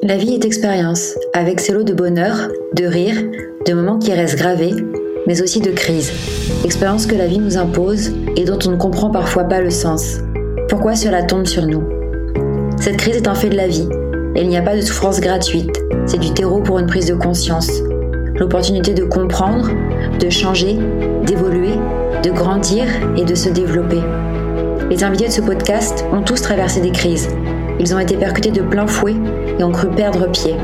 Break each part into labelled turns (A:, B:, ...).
A: La vie est expérience, avec ses lots de bonheur, de rire, de moments qui restent gravés, mais aussi de crises. Expérience que la vie nous impose et dont on ne comprend parfois pas le sens. Pourquoi cela tombe sur nous? Cette crise est un fait de la vie, et il n'y a pas de souffrance gratuite, c'est du terreau pour une prise de conscience. L'opportunité de comprendre, de changer, d'évoluer, de grandir et de se développer. Les invités de ce podcast ont tous traversé des crises. Ils ont été percutés de plein fouet et ont cru perdre pied.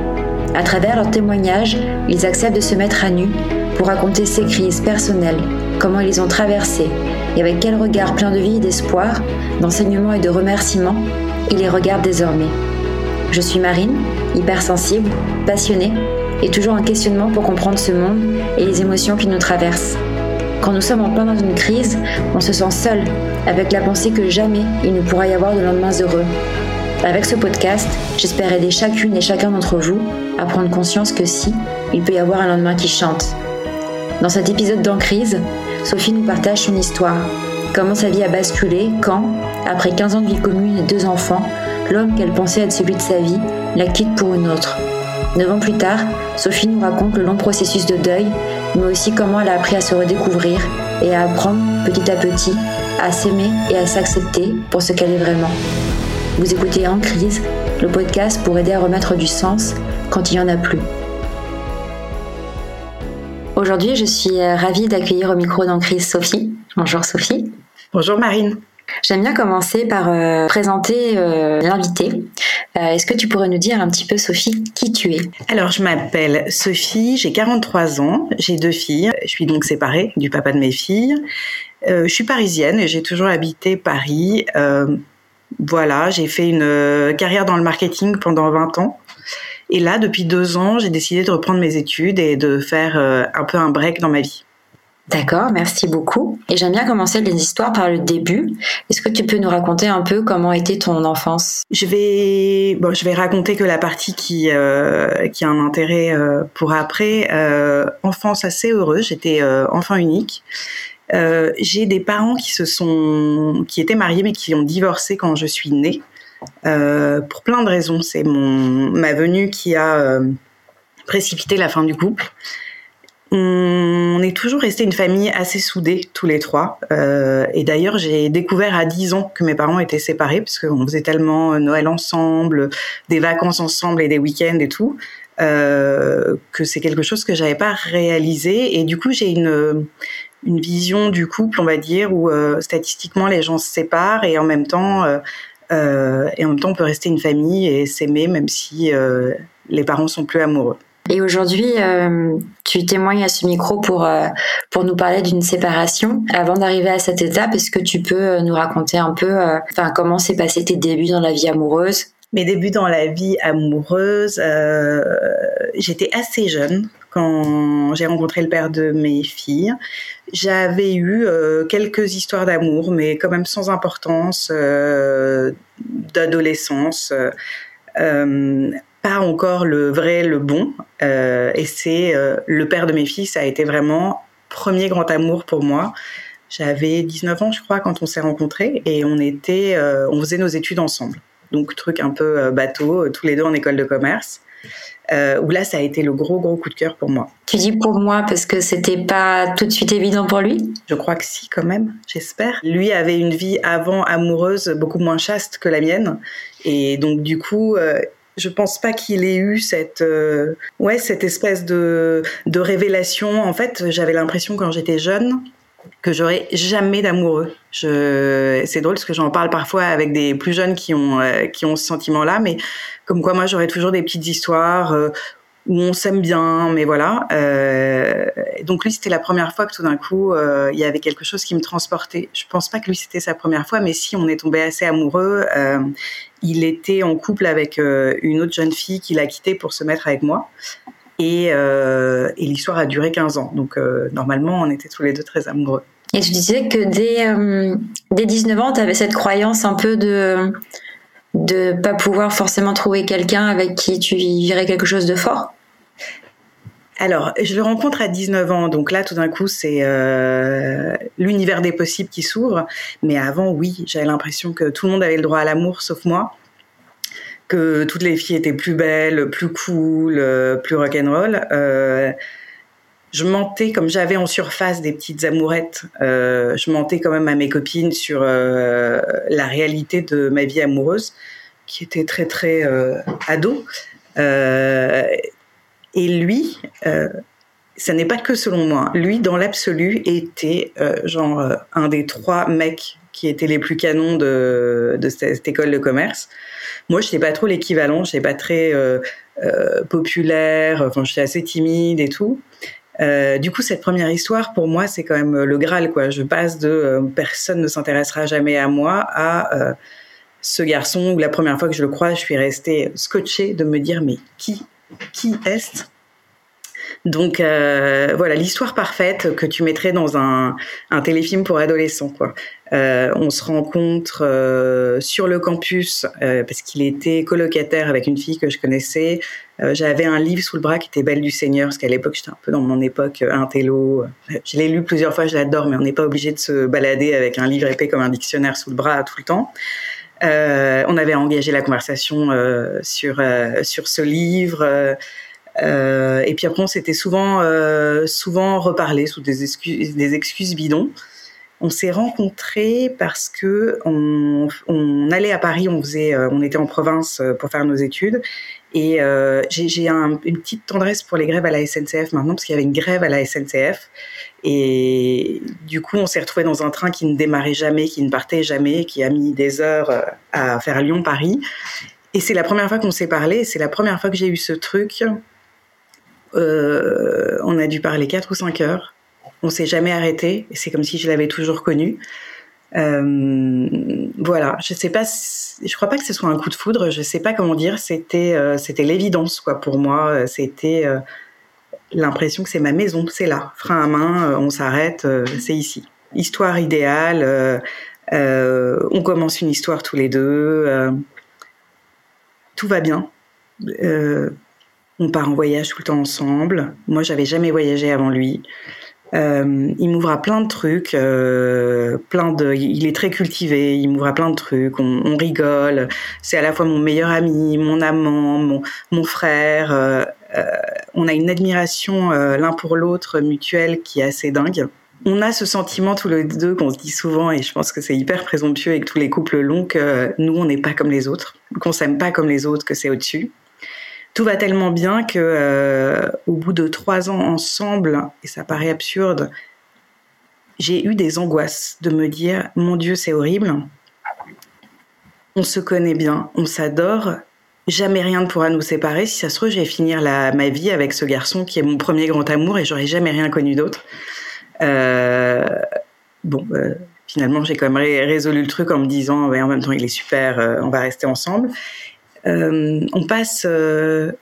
A: À travers leurs témoignages, ils acceptent de se mettre à nu pour raconter ces crises personnelles, comment ils les ont traversées et avec quel regard plein de vie et d'espoir, d'enseignement et de remerciements ils les regardent désormais. Je suis Marine, hypersensible, passionnée et toujours en questionnement pour comprendre ce monde et les émotions qui nous traversent. Quand nous sommes en plein dans une crise, on se sent seul, avec la pensée que jamais il ne pourra y avoir de lendemains heureux. Avec ce podcast, j'espère aider chacune et chacun d'entre vous à prendre conscience que si, il peut y avoir un lendemain qui chante. Dans cet épisode d'En crise, Sophie nous partage son histoire. Comment sa vie a basculé quand, après 15 ans de vie commune et deux enfants, l'homme qu'elle pensait être celui de sa vie la quitte pour une autre. Neuf ans plus tard, Sophie nous raconte le long processus de deuil, mais aussi comment elle a appris à se redécouvrir et à apprendre petit à petit à s'aimer et à s'accepter pour ce qu'elle est vraiment. Vous écoutez En crise, le podcast pour aider à remettre du sens quand il n'y en a plus. Aujourd'hui, je suis ravie d'accueillir au micro d'En crise Sophie. Bonjour Sophie.
B: Bonjour Marine.
A: J'aime bien commencer par euh, présenter euh, l'invité. Euh, Est-ce que tu pourrais nous dire un petit peu, Sophie, qui tu es?
B: Alors, je m'appelle Sophie, j'ai 43 ans, j'ai deux filles. Je suis donc séparée du papa de mes filles. je suis parisienne et j'ai toujours habité Paris. Voilà, j'ai fait une carrière dans le marketing pendant 20 ans. Et là, depuis deux ans, j'ai décidé de reprendre mes études et de faire un peu un break dans ma vie.
A: D'accord, merci beaucoup. Et j'aime bien commencer les histoires par le début. Est-ce que tu peux nous raconter un peu comment était ton enfance?
B: Je vais, bon, je vais raconter que la partie qui euh, qui a un intérêt euh, pour après. Euh, enfance assez heureuse. J'étais euh, enfant unique. Euh, j'ai des parents qui se sont, qui étaient mariés mais qui ont divorcé quand je suis née. pour plein de raisons. C'est mon ma venue qui a précipité la fin du couple on est toujours resté une famille assez soudée tous les trois. Euh, et d'ailleurs, j'ai découvert à 10 ans que mes parents étaient séparés parce qu'on faisait tellement Noël ensemble, des vacances ensemble et des week-ends et tout, euh, que c'est quelque chose que j'avais pas réalisé. Et du coup, j'ai une une vision du couple, on va dire, où euh, statistiquement les gens se séparent et en même temps et en même temps on peut rester une famille et s'aimer même si les parents sont plus amoureux.
A: Et aujourd'hui, euh, tu témoignes à ce micro pour euh, pour nous parler d'une séparation. Avant d'arriver à cette étape, est-ce que tu peux euh, nous raconter un peu, enfin, comment s'est passé tes débuts dans la vie amoureuse?
B: Mes débuts dans la vie amoureuse, j'étais assez jeune quand j'ai rencontré le père de mes filles. J'avais eu quelques histoires d'amour, mais quand même sans importance, d'adolescence pas encore le vrai, le bon. Euh, et c'est euh, le père de mes filles, ça a été vraiment premier grand amour pour moi. J'avais 19 ans, je crois, quand on s'est rencontrés et on était, euh, on faisait nos études ensemble. Donc truc un peu bateau, tous les deux en école de commerce. où là, ça a été le gros gros coup de cœur pour moi.
A: Tu dis pour moi parce que c'était pas tout de suite évident pour lui?
B: Je crois que si, quand même, j'espère. Lui avait une vie avant amoureuse beaucoup moins chaste que la mienne, et donc du coup, je pense pas qu'il ait eu cette euh, ouais cette espèce de de révélation. En fait, j'avais l'impression quand j'étais jeune que j'aurais jamais d'amoureux. Je c'est drôle parce que j'en parle parfois avec des plus jeunes qui ont euh, qui ont ce sentiment-là, mais comme quoi moi j'aurais toujours des petites histoires euh, où on s'aime bien, mais voilà. Euh, donc lui, c'était la première fois que tout d'un coup, il y avait quelque chose qui me transportait. Je pense pas que lui, c'était sa première fois, mais si on est tombé assez amoureux, il était en couple avec une autre jeune fille qu'il a quittée pour se mettre avec moi. Et, euh, et l'histoire a duré 15 ans. Donc normalement, on était tous les deux très amoureux.
A: Et tu disais que dès, dès 19 ans, tu avais cette croyance un peu de de pas pouvoir forcément trouver quelqu'un avec qui tu vivrais quelque chose de fort?
B: Alors, je le rencontre à 19 ans, donc là, tout d'un coup, c'est euh, l'univers des possibles qui s'ouvre. Mais avant, oui, j'avais l'impression que tout le monde avait le droit à l'amour, sauf moi. Que toutes les filles étaient plus belles, plus cool, plus rock'n'roll. Euh, je mentais comme j'avais en surface des petites amourettes. Euh, je mentais quand même à mes copines sur euh, la réalité de ma vie amoureuse, qui était très très euh, ado. Euh, et lui, euh, ça n'est pas que selon moi. Lui, dans l'absolu, était genre un des trois mecs qui étaient les plus canons de, cette école de commerce. Moi, je n'étais pas trop l'équivalent. Je n'étais pas très populaire. Enfin, j'étais assez timide et tout. Euh, du coup, cette première histoire, pour moi, c'est quand même le Graal. Je passe de euh, personne ne s'intéressera jamais à moi à euh, ce garçon où la première fois que je le crois, je suis restée scotchée de me dire mais qui, qui est-ce? Donc euh, voilà l'histoire parfaite que tu mettrais dans un, téléfilm pour adolescents. Euh, on se rencontre euh, sur le campus euh, parce qu'il était colocataire avec une fille que je connaissais. Euh, j'avais un livre sous le bras qui était Belle du Seigneur parce qu'à l'époque j'étais un peu dans mon époque intello. Je l'ai lu plusieurs fois, je l'adore, mais on n'est pas obligé de se balader avec un livre épais comme un dictionnaire sous le bras tout le temps. Euh, on avait engagé la conversation euh, sur sur ce livre. Euh, et puis après, on s'était souvent, euh, souvent reparlé sous des excuses, des excuses bidons. On s'est rencontrés parce que on, allait à Paris, on faisait, euh, on était en province euh, pour faire nos études, et euh, j'ai un, une petite tendresse pour les grèves à la SNCF maintenant parce qu'il y avait une grève à la SNCF, et du coup on s'est retrouvé dans un train qui ne démarrait jamais, qui ne partait jamais, qui a mis des heures à faire Lyon-Paris. Et c'est la première fois qu'on s'est parlé, c'est la première fois que j'ai eu ce truc on a dû parler 4 ou 5 heures. On s'est jamais arrêté. C'est comme si je l'avais toujours connu. Euh, voilà, je sais pas, je crois pas que ce soit un coup de foudre, je sais pas comment dire, c'était euh, c'était l'évidence quoi pour moi, c'était euh, l'impression que c'est ma maison, c'est là, frein à main, on s'arrête, c'est ici. Histoire idéale, on commence une histoire tous les deux, tout va bien. On part en voyage tout le temps ensemble. Moi, j'avais jamais voyagé avant lui. Euh, il m'ouvre à plein de trucs, euh, plein de. Il est très cultivé. Il m'ouvre à plein de trucs. On, rigole. C'est à la fois mon meilleur ami, mon amant, mon, mon frère. Euh, on a une admiration l'un pour l'autre mutuelle qui est assez dingue. On a ce sentiment tous les deux qu'on se dit souvent, et je pense que c'est hyper présomptueux avec tous les couples longs que nous, on n'est pas comme les autres, qu'on s'aime pas comme les autres, que c'est au-dessus tout va tellement bien que euh, au bout de trois ans ensemble, et ça paraît absurde, j'ai eu des angoisses de me dire mon Dieu c'est horrible, on se connaît bien, on s'adore, jamais rien ne pourra nous séparer. Si ça se trouve, je vais finir ma vie avec ce garçon qui est mon premier grand amour et j'aurais jamais rien connu d'autre. Euh, bon, euh, finalement, j'ai quand même ré résolu le truc en me disant, en même temps, il est super, on va rester ensemble. Euh, on passe, euh,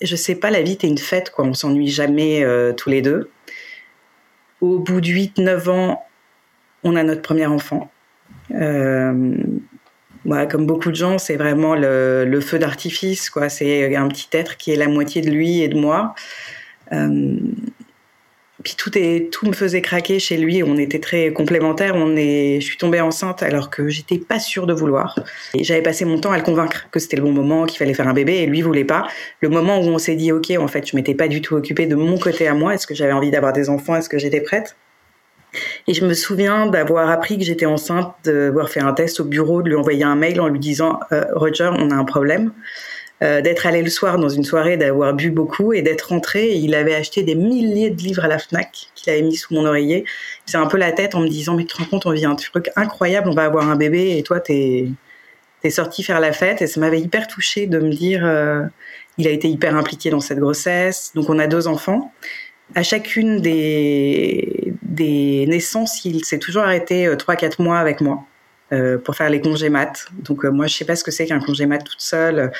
B: je sais pas, la vie est une fête, quoi. On s'ennuie jamais euh, tous les deux. Au bout de 8-9 ans, on a notre premier enfant. Euh, voilà, comme beaucoup de gens, c'est vraiment le, feu d'artifice, quoi. C'est un petit être qui est la moitié de lui et de moi. Puis tout tout me faisait craquer chez lui. On était très complémentaires. On est je suis tombée enceinte alors que j'étais pas sûre de vouloir. Et j'avais passé mon temps à le convaincre que c'était le bon moment qu'il fallait faire un bébé et lui voulait pas. Le moment où on s'est dit ok en fait je m'étais pas du tout occupée de mon côté à moi. Est-ce que j'avais envie d'avoir des enfants? Est-ce que j'étais prête? Et je me souviens d'avoir appris que j'étais enceinte, d'avoir fait un test au bureau, de lui envoyer un mail en lui disant euh, Roger, on a un problème euh, d'être allé le soir dans une soirée, d'avoir bu beaucoup et d'être rentré. Il avait acheté des milliers de livres à la Fnac qu'il avait mis sous mon oreiller. C'est un peu la tête en me disant mais tu te rends compte, on vit un truc incroyable, on va avoir un bébé et toi t'es t'es sorti faire la fête et ça m'avait hyper touché de me dire euh, il a été hyper impliqué dans cette grossesse. Donc on a deux enfants. À chacune des des naissances, il s'est toujours arrêté euh, trois quatre mois avec moi. Euh, pour faire les congés mat. Donc euh, moi je sais pas ce que c'est qu'un congé mat toute seule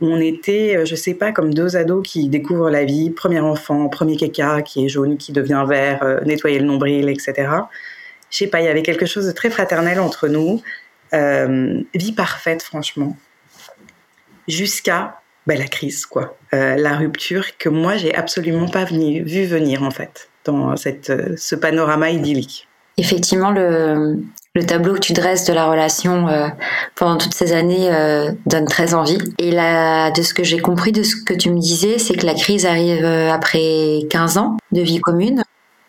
B: on était, euh, je sais pas, comme deux ados qui découvrent la vie, premier enfant, premier caca qui est jaune, qui devient vert, euh, nettoyer le nombril, etc. Je sais pas, il y avait quelque chose de très fraternel entre nous. Euh, vie parfaite, franchement. Jusqu'à bah, la crise, quoi. La rupture que moi, j'ai absolument pas vu venir, en fait, dans ce panorama idyllique.
A: Effectivement, le, Le tableau que tu dresses de la relation euh, pendant toutes ces années euh, donne très envie. Et là, de ce que j'ai compris de ce que tu me disais, c'est que la crise arrive euh, après 15 ans de vie commune.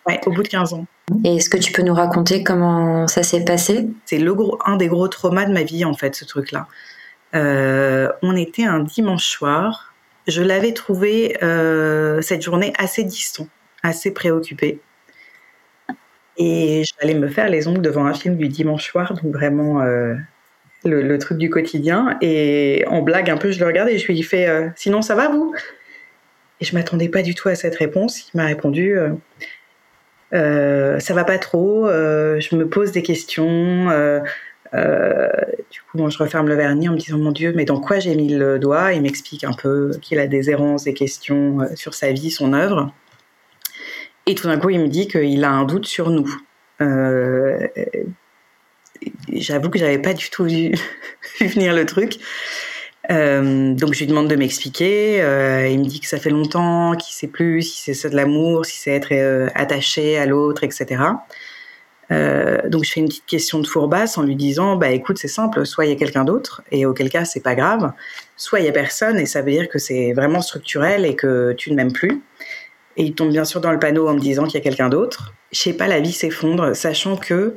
B: Ouais, au bout de 15 ans.
A: Et est-ce que tu peux nous raconter comment ça s'est passé?
B: C'est le gros, un des gros traumas de ma vie, en fait, ce truc-là. on était un dimanche soir. Je l'avais trouvé cette journée assez distant, assez préoccupé. Et j'allais me faire les ongles devant un film du dimanche soir, donc vraiment euh, le, truc du quotidien. Et en blague un peu, je le regardais et je lui ai fait euh, Sinon, ça va vous? Et je m'attendais pas du tout à cette réponse. Il m'a répondu euh, Ça va pas trop, je me pose des questions. du coup, je referme le vernis en me disant Mon Dieu, mais dans quoi j'ai mis le doigt? Il m'explique un peu qu'il a des errances, des questions sur sa vie, son œuvre. Et tout d'un coup, il me dit qu'il a un doute sur nous. Euh, j'avoue que j'avais pas du tout vu, venir le truc. Euh, donc je lui demande de m'expliquer. Euh, il me dit que ça fait longtemps, qu'il sait plus si c'est ça de l'amour, si c'est être attaché à l'autre, etc. donc je fais une petite question de fourbasse en lui disant bah écoute c'est simple, soit il y a quelqu'un d'autre et auquel cas c'est pas grave, soit il y a personne et ça veut dire que c'est vraiment structurel et que tu ne m'aimes plus. Et il tombe bien sûr dans le panneau en me disant qu'il y a quelqu'un d'autre. Je sais pas, la vie s'effondre, sachant que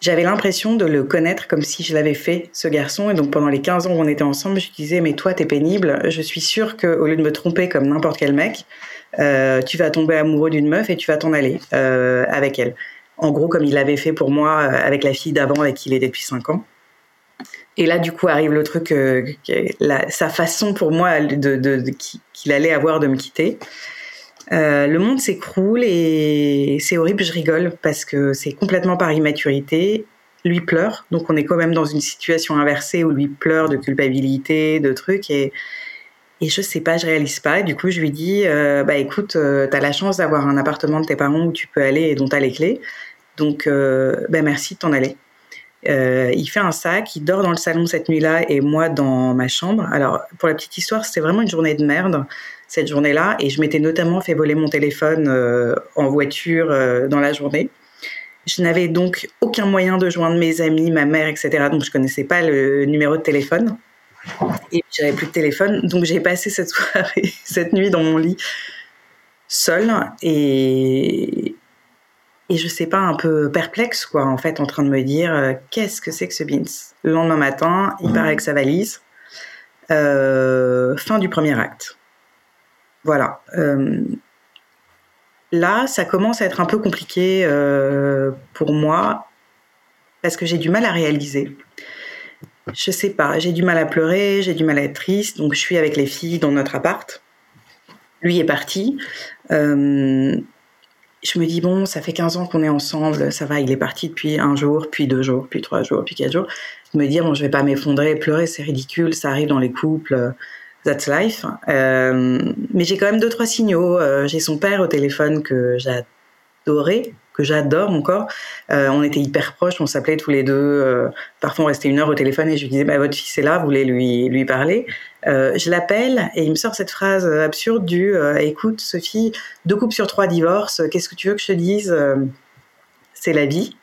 B: j'avais l'impression de le connaître comme si je l'avais fait, ce garçon. Et donc pendant les 15 ans où on était ensemble, je disais, mais toi, t'es pénible. Je suis sûre qu'au lieu de me tromper comme n'importe quel mec, euh, tu vas tomber amoureux d'une meuf et tu vas t'en aller euh, avec elle. En gros, comme il l'avait fait pour moi euh, avec la fille d'avant avec qui il était depuis 5 ans. Et là, du coup, arrive le truc, sa façon pour moi de, qu'il allait avoir de me quitter. Euh, le monde s'écroule et c'est horrible, je rigole parce que c'est complètement par immaturité. Lui pleure, donc on est quand même dans une situation inversée où lui pleure de culpabilité, de trucs et et je sais pas, je réalise pas. Du coup, je lui dis, euh, bah écoute, euh, tu as la chance d'avoir un appartement de tes parents où tu peux aller et dont tu as les clés. Donc, bah merci de t'en aller. Il fait un sac, il dort dans le salon cette nuit-là et moi dans ma chambre. Alors, pour la petite histoire, c'était vraiment une journée de merde cette journée-là et je m'étais notamment fait voler mon téléphone euh, en voiture euh, dans la journée. Je n'avais donc aucun moyen de joindre mes amis, ma mère, etc. Donc je connaissais pas le numéro de téléphone et j'avais plus de téléphone. Donc j'ai passé cette soirée, cette nuit dans mon lit seule et et je sais pas un peu perplexe quoi en fait en train de me dire euh, qu'est-ce que c'est que ce beans? Le lendemain matin, il paraît que sa valise. fin du premier acte. Voilà. Euh, là, ça commence à être un peu compliqué euh, pour moi parce que j'ai du mal à réaliser. Je sais pas, j'ai du mal à pleurer, j'ai du mal à être triste, donc je suis avec les filles dans notre appart. Lui est parti. Euh, je me dis, bon, ça fait 15 ans qu'on est ensemble, ça va, il est parti depuis un jour, puis deux jours, puis trois jours, puis quatre jours. Me dire, bon, je vais pas m'effondrer, pleurer, c'est ridicule, ça arrive dans les couples. That's Life. Euh, mais j'ai quand même deux trois signaux. Euh, j'ai son père au téléphone que j'adorais, que j'adore encore. Euh, on était hyper proches, on s'appelait tous les deux. parfois on restait une heure au téléphone et je lui disais bah, votre fils est là, vous voulez lui parler? je l'appelle et il me sort cette phrase absurde du écoute Sophie, deux couples sur trois divorcent. Qu'est-ce que tu veux que je te dise? C'est la vie.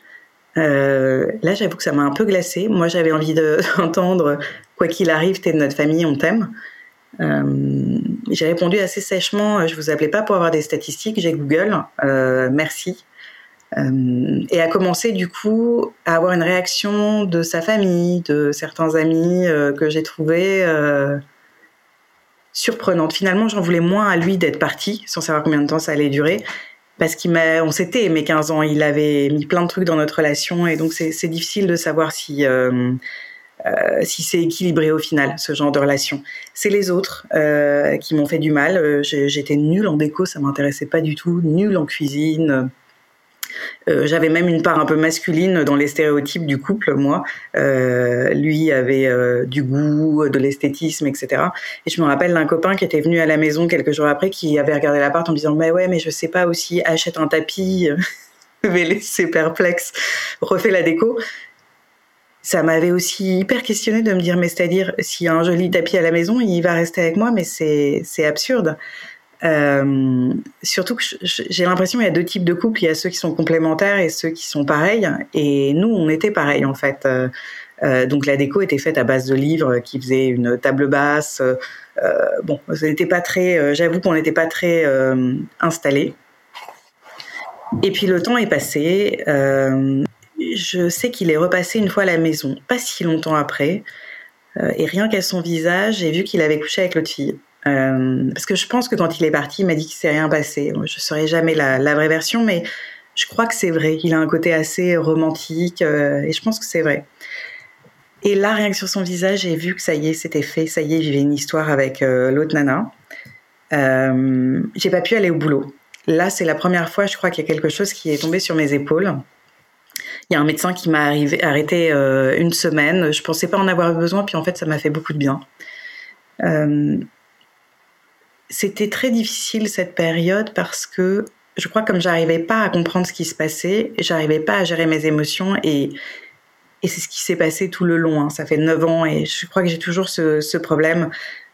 B: là, j'avoue que ça m'a un peu glacée. Moi, j'avais envie d'entendre quoi qu'il arrive, t'es de notre famille, on t'aime. Euh, j'ai répondu assez sèchement, euh, je vous appelais pas pour avoir des statistiques, j'ai Google, euh, merci. Et a commencé du coup à avoir une réaction de sa famille, de certains amis que j'ai trouvé surprenante. Finalement, j'en voulais moins à lui d'être parti, sans savoir combien de temps ça allait durer, parce qu'il m'a, on s'était aimé 15 ans, il avait mis plein de trucs dans notre relation, et donc c'est difficile de savoir si euh, c'est équilibré au final, ce genre de relation. C'est les autres euh, qui m'ont fait du mal. Euh, j'étais nulle en déco, ça m'intéressait pas du tout, nulle en cuisine. J'avais même une part un peu masculine dans les stéréotypes du couple, moi. lui avait du goût, de l'esthétisme, etc. Et je me rappelle d'un copain qui était venu à la maison quelques jours après, qui avait regardé l'appart en me disant, mais ouais, mais je sais pas aussi, achète un tapis. vais laisser perplexe, refait la déco ça m'avait aussi hyper questionné de me dire, mais c'est-à-dire, s'il y a un joli tapis à la maison, il va rester avec moi, mais c'est absurde. Euh, surtout que j'ai l'impression qu'il y a deux types de couples. Il y a ceux qui sont complémentaires et ceux qui sont pareils. Et nous, on était pareils en fait. Euh, euh donc la déco était faite à base de livres qui faisaient une table basse. Euh, bon, n'était pas très. J'avoue qu'on n'était pas très installés. Et puis le temps est passé. je sais qu'il est repassé une fois à la maison, pas si longtemps après. et rien qu'à son visage, j'ai vu qu'il avait couché avec l'autre fille. Euh, parce que je pense que quand il est parti, il m'a dit qu'il s'est rien passé. Je ne saurais jamais la, vraie version, mais je crois que c'est vrai. Il a un côté assez romantique euh, et je pense que c'est vrai. Et là, rien que sur son visage, j'ai vu que ça y est, c'était fait. Ça y est, vivait une histoire avec euh, l'autre nana. J'ai pas pu aller au boulot. Là, c'est la première fois, je crois qu'il y a quelque chose qui est tombé sur mes épaules. Il y a un médecin qui m'a arrêté une semaine. Je pensais pas en avoir besoin, puis en fait, ça m'a fait beaucoup de bien. C'était très difficile cette période parce que je crois comme j'arrivais pas à comprendre ce qui se passait, j'arrivais pas à gérer mes émotions et et c'est ce qui s'est passé tout le long. Hein. Ça fait neuf ans et je crois que j'ai toujours ce, problème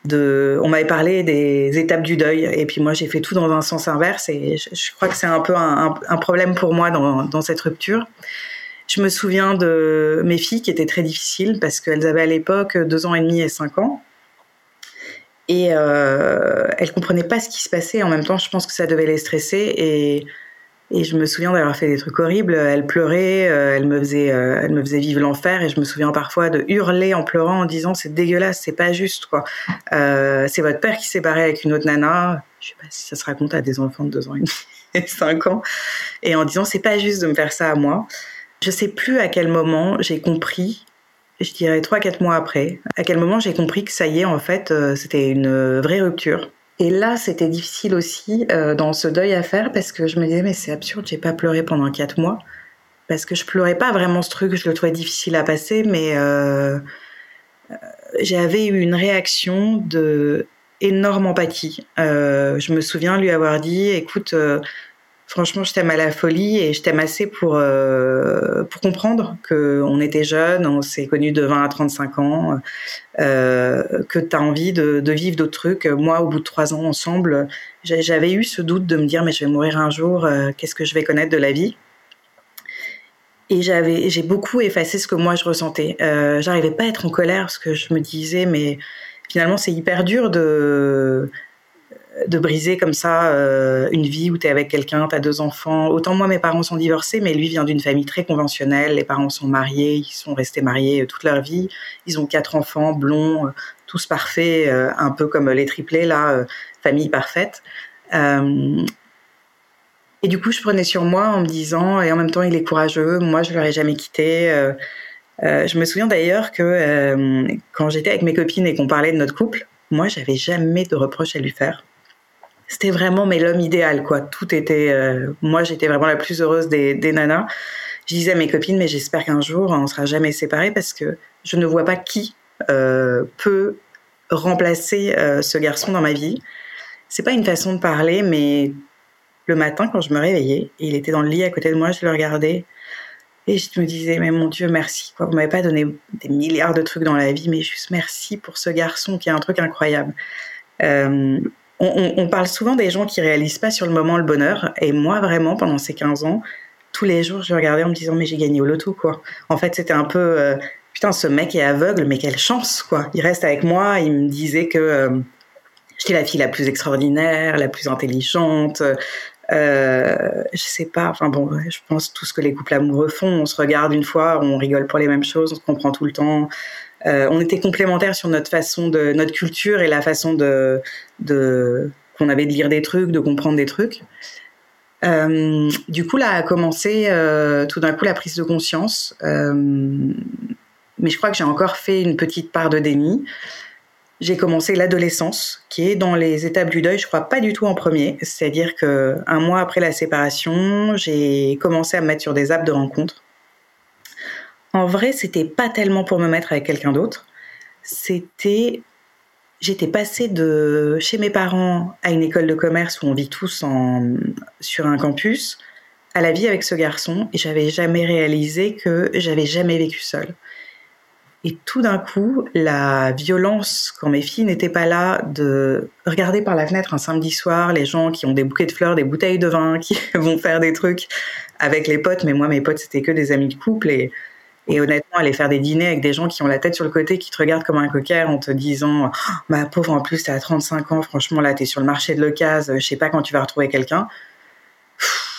B: de. On m'avait parlé des étapes du deuil et puis moi j'ai fait tout dans un sens inverse et je, crois que c'est un peu un, problème pour moi dans, dans cette rupture. Je me souviens de mes filles qui étaient très difficiles parce qu'elles avaient à l'époque deux ans et demi et cinq ans et euh, elle comprenait pas ce qui se passait. En même temps, je pense que ça devait les stresser. Et, et je me souviens d'avoir fait des trucs horribles. Elle pleurait, euh, elle me faisait, euh, elle me faisait vivre l'enfer. Et je me souviens parfois de hurler en pleurant, en disant c'est dégueulasse, c'est pas juste quoi. C'est votre père qui s'est barré avec une autre nana. Je sais pas si ça se raconte à des enfants de deux ans et demi, et cinq ans. Et en disant c'est pas juste de me faire ça à moi. Je sais plus à quel moment j'ai compris je dirais trois quatre mois après, à quel moment j'ai compris que ça y est, en fait, euh, c'était une vraie rupture. Et là, c'était difficile aussi euh, dans ce deuil à faire parce que je me disais mais c'est absurde, j'ai pas pleuré pendant quatre mois parce que je pleurais pas vraiment ce truc, je le trouvais difficile à passer, mais euh, euh j'avais eu une réaction de énorme empathie. Euh, je me souviens lui avoir dit écoute franchement, je t'aime à la folie et je t'aime assez pour, euh, pour comprendre qu'on était jeunes, on s'est connus de 20 à 35 ans, euh, que tu as envie de, de vivre d'autres trucs. Moi, au bout de trois ans ensemble, j'avais eu ce doute de me dire, mais je vais mourir un jour, euh, qu'est-ce que je vais connaître de la vie? Et j'avais, j'ai beaucoup effacé ce que moi je ressentais. J'arrivais pas à être en colère parce que je me disais, mais finalement c'est hyper dur de de briser comme ça euh, une vie où tu es avec quelqu'un, tu as deux enfants. Autant moi, mes parents sont divorcés, mais lui vient d'une famille très conventionnelle. Les parents sont mariés, ils sont restés mariés euh, toute leur vie. Ils ont quatre enfants, blonds, euh, tous parfaits, un peu comme les triplés, là, famille parfaite. et du coup, je prenais sur moi en me disant, et en même temps, il est courageux, moi, je l'aurais jamais quitté. je me souviens d'ailleurs que quand j'étais avec mes copines et qu'on parlait de notre couple, moi, j'avais jamais de reproches à lui faire c'était vraiment mais l'homme idéal quoi. Tout était, euh, moi j'étais vraiment la plus heureuse des, des nanas. Je disais à mes copines mais j'espère qu'un jour on sera jamais séparés parce que je ne vois pas qui euh, peut remplacer euh, ce garçon dans ma vie. C'est pas une façon de parler mais le matin quand je me réveillais, il était dans le lit à côté de moi, je le regardais et je me disais mais mon Dieu merci quoi. Vous m'avez pas donné des milliards de trucs dans la vie mais juste merci pour ce garçon qui a un truc incroyable. On, parle souvent des gens qui réalisent pas sur le moment le bonheur. Et moi, vraiment, pendant ces 15 ans, tous les jours, je regardais en me disant, mais j'ai gagné au loto, quoi. En fait, c'était un peu, euh, putain, ce mec est aveugle, mais quelle chance, quoi. Il reste avec moi, il me disait que euh, j'étais la fille la plus extraordinaire, la plus intelligente. Euh, je sais pas, enfin bon, je pense tout ce que les couples amoureux font. On se regarde une fois, on rigole pour les mêmes choses, on se comprend tout le temps. Euh, on était complémentaires sur notre façon de notre culture et la façon de, qu'on avait de lire des trucs, de comprendre des trucs. Euh, du coup, là a commencé euh, tout d'un coup la prise de conscience. Mais je crois que j'ai encore fait une petite part de déni. J'ai commencé l'adolescence, qui est dans les étapes du deuil, je crois pas du tout en premier. C'est-à-dire que un mois après la séparation, j'ai commencé à me mettre sur des apps de rencontres. En vrai, c'était pas tellement pour me mettre avec quelqu'un d'autre. C'était, j'étais passée de chez mes parents à une école de commerce où on vit tous en, sur un campus, à la vie avec ce garçon, et j'avais jamais réalisé que j'avais jamais vécu seule. Et tout d'un coup, la violence, quand mes filles n'étaient pas là, de regarder par la fenêtre un samedi soir les gens qui ont des bouquets de fleurs, des bouteilles de vin, qui vont faire des trucs avec les potes, mais moi, mes potes, c'était que des amis de couple. Et, et honnêtement, aller faire des dîners avec des gens qui ont la tête sur le côté, qui te regardent comme un coquère en te disant oh, Ma pauvre, en plus, t'as 35 ans, franchement, là, t'es sur le marché de l'occasion, je sais pas quand tu vas retrouver quelqu'un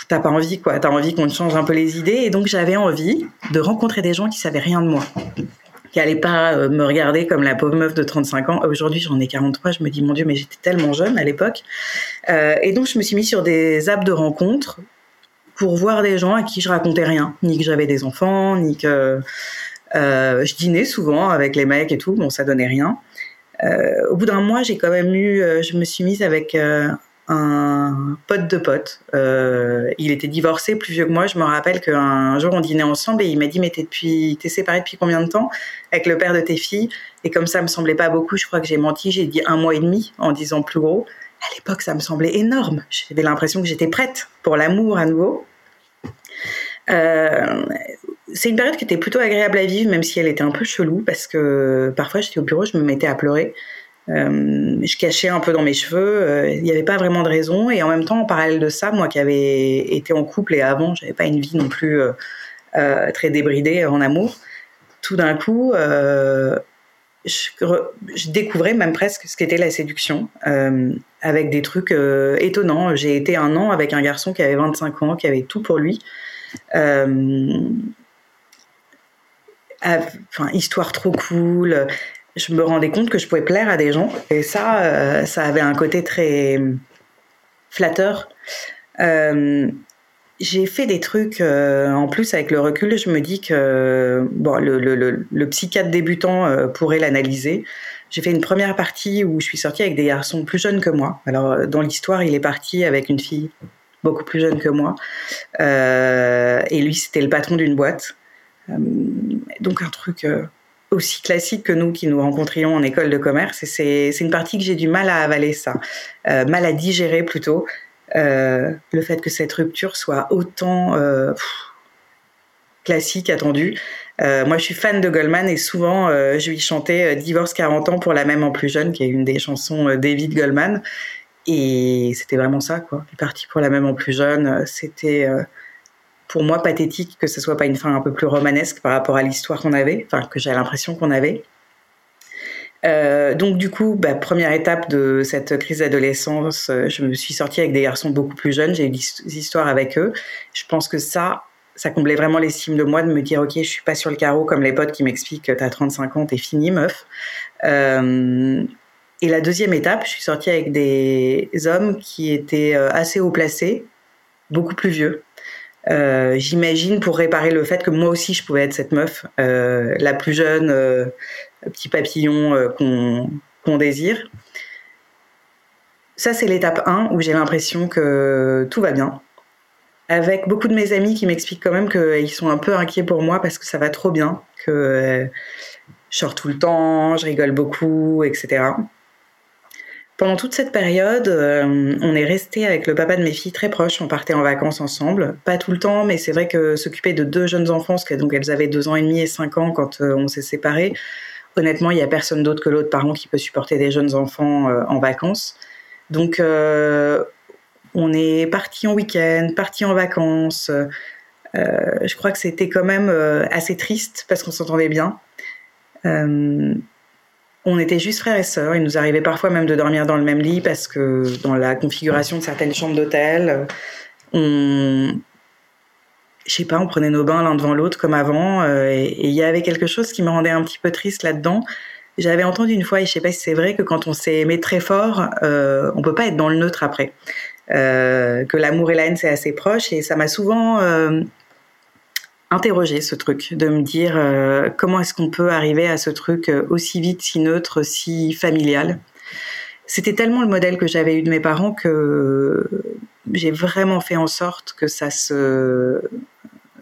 B: t'as pas envie, quoi. T'as envie qu'on te change un peu les idées. Et donc, j'avais envie de rencontrer des gens qui savaient rien de moi qui allait pas euh, me regarder comme la pauvre meuf de 35 ans. Aujourd'hui, j'en ai 43. Je me dis, mon Dieu, mais j'étais tellement jeune à l'époque. Euh, et donc, je me suis mis sur des apps de rencontres pour voir des gens à qui je racontais rien, ni que j'avais des enfants, ni que euh, je dînais souvent avec les mecs et tout. Bon, ça donnait rien. au bout d'un mois, j'ai quand même eu, je me suis mise avec un pote de pote. Euh, il était divorcé, plus vieux que moi. Je me rappelle qu'un jour on dînait ensemble et il m'a dit mais t'es depuis, t'es séparé depuis combien de temps avec le père de tes filles? Et comme ça me semblait pas beaucoup, je crois que j'ai menti. J'ai dit un mois et demi en disant plus gros. À l'époque, ça me semblait énorme. J'avais l'impression que j'étais prête pour l'amour à nouveau. Euh, c'est une période qui était plutôt agréable à vivre, même si elle était un peu chelou, parce que parfois j'étais au bureau, je me mettais à pleurer. Euh, je cachais un peu dans mes cheveux. Euh, il n'y avait pas vraiment de raison. Et en même temps, en parallèle de ça, moi qui avais été en couple et avant, j'avais pas une vie non plus très débridée en amour. Tout d'un coup, je, découvrais même presque ce qu'était la séduction, avec des trucs étonnants. J'ai été un an avec un garçon qui avait 25 ans, qui avait tout pour lui. Enfin, histoire trop cool je me rendais compte que je pouvais plaire à des gens. Et ça, euh, ça avait un côté très flatteur. Euh, j'ai fait des trucs, euh, en plus avec le recul, je me dis que bon, le, le, le, psychiatre débutant pourrait l'analyser. J'ai fait une première partie où je suis sortie avec des garçons plus jeunes que moi. Alors dans l'histoire, il est parti avec une fille beaucoup plus jeune que moi. et lui, c'était le patron d'une boîte. donc un truc aussi classique que nous qui nous rencontrions en école de commerce. Et c'est une partie que j'ai du mal à avaler ça, euh, mal à digérer plutôt. Euh, le fait que cette rupture soit autant euh, classique, attendue. moi, je suis fan de Goldman et souvent, je lui chantais Divorce 40 ans pour la même en plus jeune, qui est une des chansons David Goldman. Et c'était vraiment ça, quoi. Il est parti pour la même en plus jeune. C'était pour moi pathétique que ce soit pas une fin un peu plus romanesque par rapport à l'histoire qu'on avait, enfin que j'ai l'impression qu'on avait. Euh, donc du coup, bah, première étape de cette crise d'adolescence, euh, je me suis sortie avec des garçons beaucoup plus jeunes, j'ai eu des histoires avec eux. Je pense que ça, ça comblait vraiment l'estime de moi de me dire ok, je suis pas sur le carreau comme les potes qui m'expliquent que t'as 35 ans, t'es fini meuf. Euh, et la deuxième étape, je suis sortie avec des hommes qui étaient assez haut placés, beaucoup plus vieux. Euh, j'imagine pour réparer le fait que moi aussi je pouvais être cette meuf, euh, la plus jeune, euh, petit papillon qu'on désire. Ça, c'est l'étape 1 où j'ai l'impression que tout va bien. Avec beaucoup de mes amis qui m'expliquent quand même qu'ils sont un peu inquiets pour moi parce que ça va trop bien, que je sors tout le temps, je rigole beaucoup, etc. Pendant toute cette période, euh, on est resté avec le papa de mes filles très proches. On partait en vacances ensemble. Pas tout le temps, mais c'est vrai que s'occuper de deux jeunes enfants, parce que donc elles avaient deux ans et demi et cinq ans quand euh, on s'est séparés. Honnêtement, il n'y a personne d'autre que l'autre parent qui peut supporter des jeunes enfants euh, en vacances. Donc, on est parti en week-end, parti en vacances. je crois que c'était quand même assez triste parce qu'on s'entendait bien on était juste frères et sœurs. Il nous arrivait parfois même de dormir dans le même lit parce que dans la configuration de certaines chambres d'hôtel, on, je sais pas, on prenait nos bains l'un devant l'autre comme avant. Euh, et il y avait quelque chose qui me rendait un petit peu triste là-dedans. J'avais entendu une fois, et je sais pas si c'est vrai, que quand on s'est aimé très fort, euh, on peut pas être dans le neutre après. Euh, que l'amour et la haine c'est assez proche et ça m'a souvent euh, interroger ce truc, de me dire euh, comment est-ce qu'on peut arriver à ce truc euh, aussi vite, si neutre, si familial. C'était tellement le modèle que j'avais eu de mes parents que j'ai vraiment fait en sorte que ça se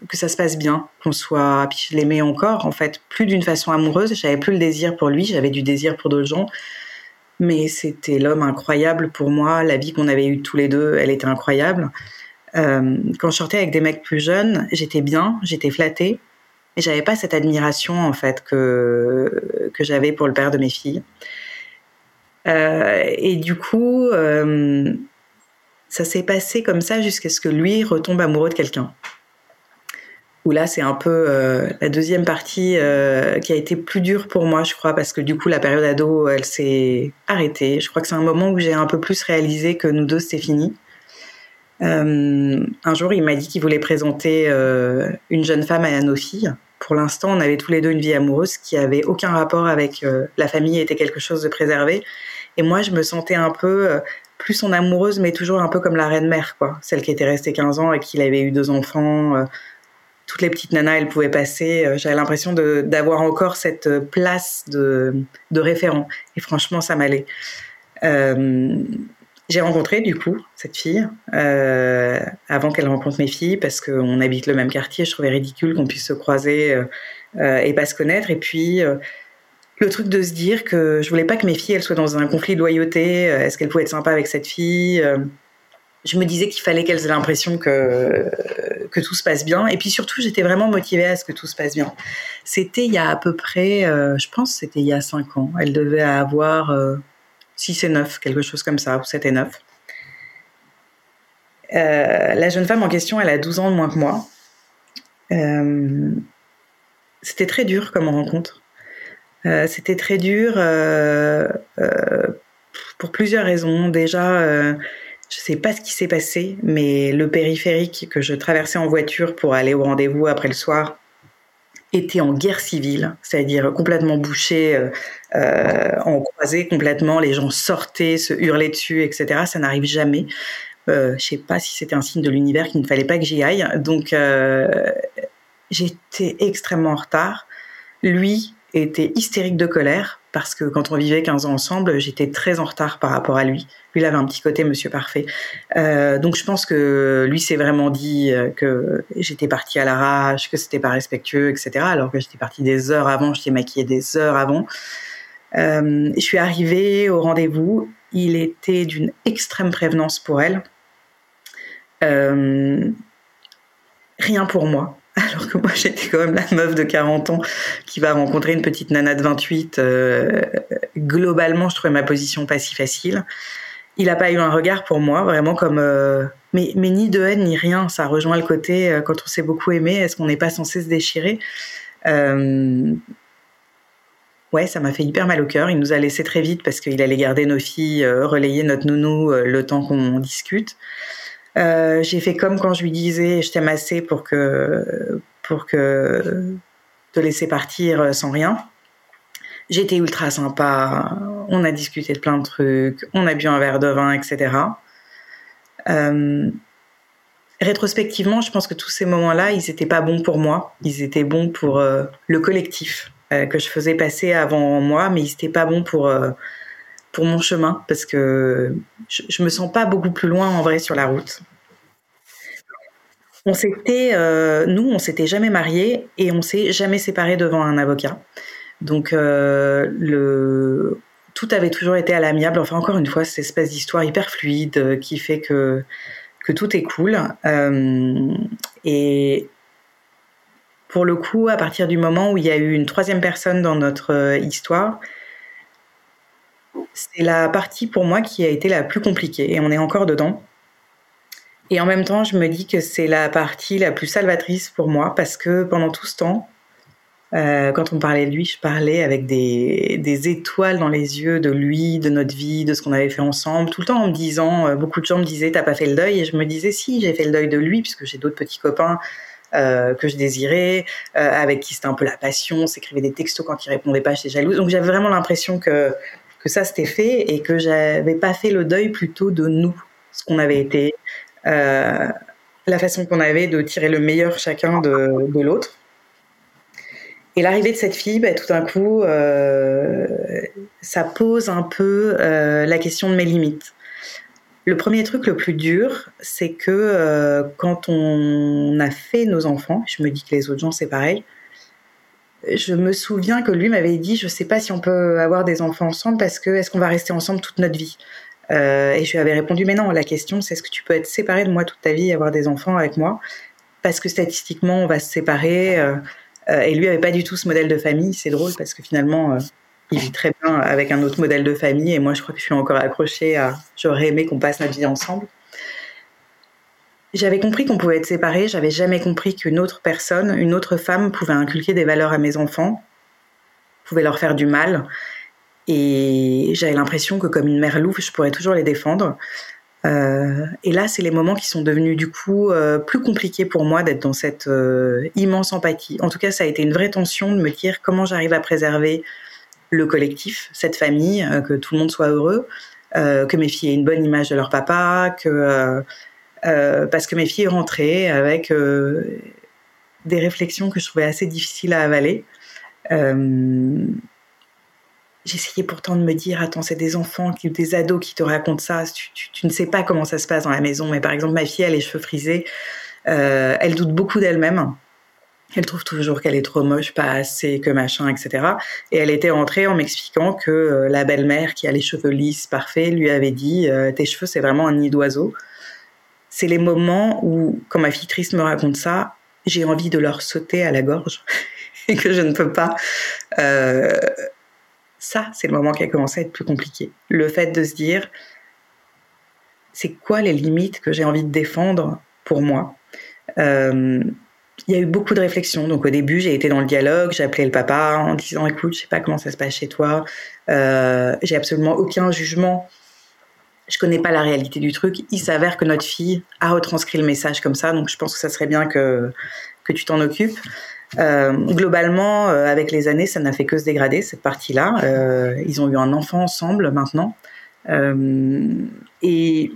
B: que ça se passe bien, qu'on soit, puis je l'aimais encore en fait, plus d'une façon amoureuse. J'avais plus le désir pour lui, j'avais du désir pour d'autres gens, mais c'était l'homme incroyable pour moi. La vie qu'on avait eue tous les deux, elle était incroyable. Euh, quand je sortais avec des mecs plus jeunes, j'étais bien, j'étais flattée. mais j'avais pas cette admiration en fait que que j'avais pour le père de mes filles. Euh, et du coup, euh, ça s'est passé comme ça jusqu'à ce que lui retombe amoureux de quelqu'un. Où là, c'est un peu la deuxième partie qui a été plus dure pour moi, je crois, parce que du coup, la période ado, elle s'est arrêtée. Je crois que c'est un moment où j'ai un peu plus réalisé que nous deux, c'était fini. Un jour, il m'a dit qu'il voulait présenter une jeune femme à nos filles. Pour l'instant, on avait tous les deux une vie amoureuse qui avait aucun rapport avec la famille, était quelque chose de préservé. Et moi, je me sentais un peu euh, plus son amoureuse, mais toujours un peu comme la reine-mère, quoi. Celle qui était restée 15 ans et qui avait eu deux enfants. Euh, toutes les petites nanas, elles pouvaient passer. Euh, j'avais l'impression d'avoir encore cette place de, référent. Et franchement, ça m'allait. J'ai rencontré du coup cette fille avant qu'elle rencontre mes filles parce qu'on habite le même quartier. Je trouvais ridicule qu'on puisse se croiser et pas se connaître. Et puis le truc de se dire que je voulais pas que mes filles elles soient dans un conflit de loyauté. Euh, est-ce qu'elles pouvaient être sympas avec cette fille euh, Je me disais qu'il fallait qu'elles aient l'impression que que tout se passe bien. Et puis surtout, j'étais vraiment motivée à ce que tout se passe bien. C'était il y a à peu près, euh, je pense, c'était il y a cinq ans. Elle devait avoir 6 et 9, quelque chose comme ça, ou 7 et 9. la jeune femme en question, elle a 12 ans de moins que moi. c'était très dur comme rencontre. Euh, c'était très dur euh, euh, pour plusieurs raisons. Déjà, je sais pas ce qui s'est passé, mais le périphérique que je traversais en voiture pour aller au rendez-vous après le soir était en guerre civile, c'est-à-dire complètement bouché, euh, en croisé complètement, les gens sortaient, se hurlaient dessus, etc. Ça n'arrive jamais. Euh, je sais pas si c'était un signe de l'univers qu'il ne fallait pas que j'y aille. Donc j'étais extrêmement en retard. Lui était hystérique de colère parce que quand on vivait 15 ans ensemble, j'étais très en retard par rapport à lui. Lui, il avait un petit côté monsieur parfait. Euh, donc je pense que lui s'est vraiment dit euh, que j'étais partie à l'arrache, que c'était pas respectueux, etc. Alors que j'étais partie des heures avant, j'étais maquillée des heures avant. Euh, je suis arrivée au rendez-vous. Il était d'une extrême prévenance pour elle. Rien pour moi alors que moi j'étais quand même la meuf de 40 ans qui va rencontrer une petite nana de 28. Euh, globalement, je trouvais ma position pas si facile. Il n'a pas eu un regard pour moi, vraiment comme... Euh, mais, mais ni de haine ni rien, ça rejoint le côté, euh, quand on s'est beaucoup aimé, est-ce qu'on n'est pas censé se déchirer? Ouais, ça m'a fait hyper mal au cœur. Il nous a laissé très vite parce qu'il allait garder nos filles, relayer notre nounou le temps qu'on discute. Euh, j'ai fait comme quand je lui disais je t'aime assez pour que pour que te laisser partir sans rien. J'étais ultra sympa, on a discuté de plein de trucs, on a bu un verre de vin, etc. Euh, rétrospectivement, je pense que tous ces moments-là, ils n'étaient pas bons pour moi, ils étaient bons pour euh, le collectif que je faisais passer avant moi, mais ils n'étaient pas bons pour pour mon chemin parce que je, me sens pas beaucoup plus loin en vrai sur la route. On s'était, euh, nous, on s'était jamais mariés et on s'est jamais séparés devant un avocat. Donc euh, le tout avait toujours été à l'amiable. Enfin, encore une fois, cette espèce d'histoire hyper fluide euh, qui fait que que tout est cool. et pour le coup, à partir du moment où il y a eu une troisième personne dans notre histoire, c'est la partie pour moi qui a été la plus compliquée et on est encore dedans. Et en même temps, je me dis que c'est la partie la plus salvatrice pour moi parce que pendant tout ce temps, euh, quand on parlait de lui, je parlais avec des, des, étoiles dans les yeux de lui, de notre vie, de ce qu'on avait fait ensemble, tout le temps en me disant, euh, beaucoup de gens me disaient, t'as pas fait le deuil, et je me disais, si, j'ai fait le deuil de lui, puisque j'ai d'autres petits copains euh, que je désirais, avec qui c'était un peu la passion, s'écrivait des textos quand il répondait pas, j'étais jalouse. Donc j'avais vraiment l'impression que que ça c'était fait et que j'avais pas fait le deuil plutôt de nous, ce qu'on avait été, euh, la façon qu'on avait de tirer le meilleur chacun de, l'autre. Et l'arrivée de cette fille, bah, tout d'un coup, euh, ça pose un peu euh, la question de mes limites. Le premier truc le plus dur, c'est que quand on a fait nos enfants, je me dis que les autres gens c'est pareil, je me souviens que lui m'avait dit, je sais pas si on peut avoir des enfants ensemble parce que est-ce qu'on va rester ensemble toute notre vie? Euh, Et je lui avais répondu, mais non, la question c'est est-ce que tu peux être séparé de moi toute ta vie et avoir des enfants avec moi? Parce que statistiquement on va se séparer. Euh, et lui avait pas du tout ce modèle de famille. C'est drôle parce que finalement, il vit très bien avec un autre modèle de famille. Et moi, je crois que je suis encore accrochée à. J'aurais aimé qu'on passe notre vie ensemble. J'avais compris qu'on pouvait être séparés. J'avais jamais compris qu'une autre personne, une autre femme, pouvait inculquer des valeurs à mes enfants, pouvait leur faire du mal. Et j'avais l'impression que, comme une mère louve, je pourrais toujours les défendre. Euh, et là, c'est les moments qui sont devenus du coup euh, plus compliqués pour moi d'être dans cette euh, immense empathie. En tout cas, ça a été une vraie tension de me dire comment j'arrive à préserver le collectif, cette famille, que tout le monde soit heureux, que mes filles aient une bonne image de leur papa, que euh, parce que mes filles rentraient avec des réflexions que je trouvais assez difficiles à avaler. J'essayais pourtant de me dire, attends, c'est des enfants ou des ados qui te racontent ça. Tu, ne sais pas comment ça se passe dans la maison. Mais par exemple, ma fille, a les cheveux frisés. elle doute beaucoup d'elle-même. Elle trouve toujours qu'elle est trop moche, pas assez, que machin, etc. Et elle était rentrée en m'expliquant que euh, la belle-mère, qui a les cheveux lisses, parfaits, lui avait dit euh, Tes cheveux, c'est vraiment un nid d'oiseau. C'est les moments où, quand ma fille triste me raconte ça, j'ai envie de leur sauter à la gorge et que je ne peux pas. Euh, ça, c'est le moment qui a commencé à être plus compliqué. Le fait de se dire C'est quoi les limites que j'ai envie de défendre pour moi? Il y a eu beaucoup de réflexions. Donc au début, j'ai été dans le dialogue, j'ai appelé le papa en disant écoute, je sais pas comment ça se passe chez toi, euh, j'ai absolument aucun jugement, je connais pas la réalité du truc. Il s'avère que notre fille a retranscrit le message comme ça, donc je pense que ça serait bien que que tu t'en occupes. Euh, globalement, euh, avec les années, ça n'a fait que se dégrader cette partie-là. Euh, ils ont eu un enfant ensemble maintenant, et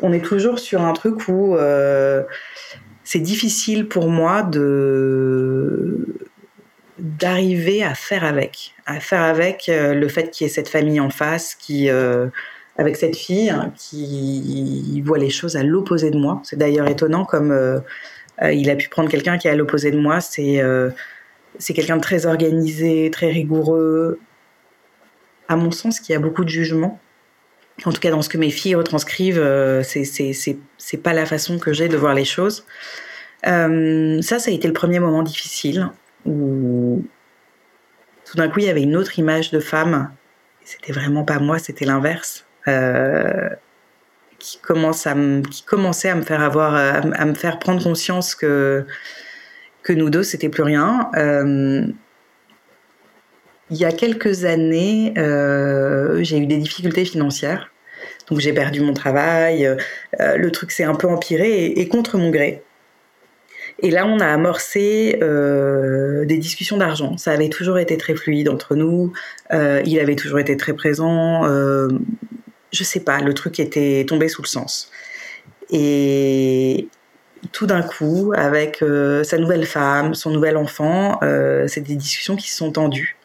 B: on est toujours sur un truc où c'est difficile pour moi de d'arriver à faire avec, à faire avec euh, le fait qu'il y ait cette famille en face qui euh, avec cette fille hein, qui voit les choses à l'opposé de moi. C'est d'ailleurs étonnant comme il a pu prendre quelqu'un qui est à l'opposé de moi. C'est quelqu'un de très organisé, très rigoureux, à mon sens, qui a beaucoup de jugement en tout cas dans ce que mes filles retranscrivent, euh, c'est pas la façon que j'ai de voir les choses. Euh, ça, ça a été le premier moment difficile où tout d'un coup il y avait une autre image de femme. C'était vraiment pas moi, c'était l'inverse. Euh, qui commençait à me faire avoir à, me faire prendre conscience que que nous deux c'était plus rien euh, il y a quelques années, euh, j'ai eu des difficultés financières. Donc j'ai perdu mon travail, euh, le truc s'est un peu empiré et, contre mon gré. Et là, on a amorcé euh, des discussions d'argent. Ça avait toujours été très fluide entre nous. il avait toujours été très présent. je sais pas, le truc était tombé sous le sens. Et tout d'un coup, avec sa nouvelle femme, son nouvel enfant, c'est des discussions qui se sont tendues.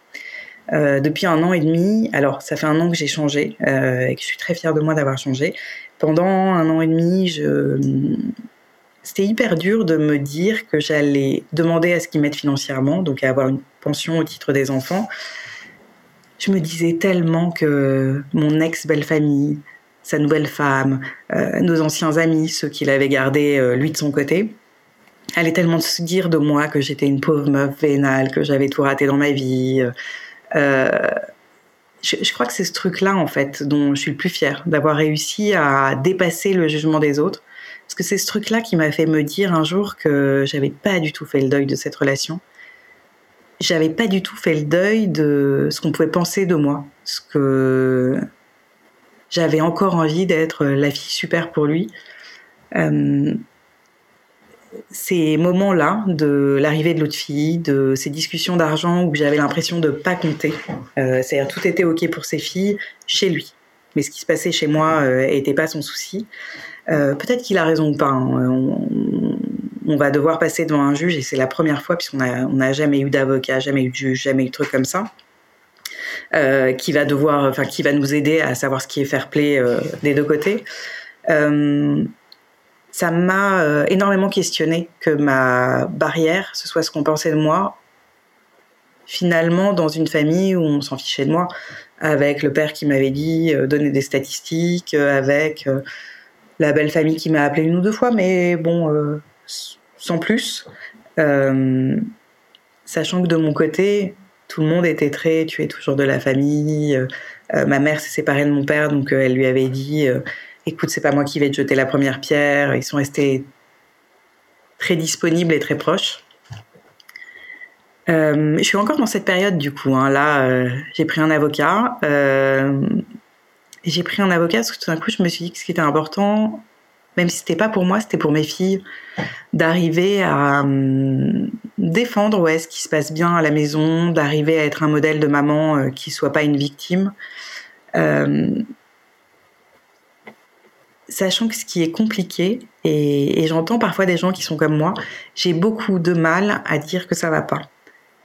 B: Euh, depuis un an et demi. Alors, ça fait un an que j'ai changé euh, et que je suis très fière de moi d'avoir changé. Pendant un an et demi, je... c'était hyper dur de me dire que j'allais demander à ce qu'ils m'aident financièrement, donc à avoir une pension au titre des enfants. Je me disais tellement que mon ex-belle-famille, sa nouvelle femme, euh, nos anciens amis, ceux qu'il avait gardés euh, lui de son côté, allaient tellement se dire de moi que j'étais une pauvre meuf vénale, que j'avais tout raté dans ma vie. Euh, euh, je, crois que c'est ce truc-là, en fait, dont je suis le plus fière, d'avoir réussi à dépasser le jugement des autres. Parce que c'est ce truc-là qui m'a fait me dire un jour que j'avais pas du tout fait le deuil de cette relation. J'avais pas du tout fait le deuil de ce qu'on pouvait penser de moi. Ce que j'avais encore envie d'être la fille super pour lui. Euh, ces moments-là de l'arrivée de l'autre fille, de ces discussions d'argent où j'avais l'impression de pas compter. Euh, C'est-à-dire tout était ok pour ses filles chez lui, mais ce qui se passait chez moi n'était euh, pas son souci. Euh, Peut-être qu'il a raison ou pas. Hein. On, on, va devoir passer devant un juge et c'est la première fois puisqu'on n'a jamais eu d'avocat, jamais eu de juge, jamais eu de truc comme ça. Euh, qui va devoir, enfin, qui va nous aider à savoir ce qui est fair play euh, des deux côtés. Euh, ça m'a euh, énormément questionné que ma barrière, ce soit ce qu'on pensait de moi, finalement dans une famille où on s'en fichait de moi, avec le père qui m'avait dit euh, donner des statistiques, euh, avec la belle famille qui m'a appelé une ou deux fois, mais bon, sans plus. sachant que de mon côté, tout le monde était très, tu es toujours de la famille. ma mère s'est séparée de mon père, donc elle lui avait dit, écoute, c'est pas moi qui vais te jeter la première pierre. Ils sont restés très disponibles et très proches. je suis encore dans cette période du coup. Hein. Là, j'ai pris un avocat. J'ai pris un avocat parce que tout d'un coup, je me suis dit que ce qui était important, même si c'était pas pour moi, c'était pour mes filles, d'arriver à hum, défendre ouais, ce qui se passe bien à la maison, d'arriver à être un modèle de maman euh, qui soit pas une victime. Euh, sachant que ce qui est compliqué, et, et j'entends parfois des gens qui sont comme moi, j'ai beaucoup de mal à dire que ça va pas.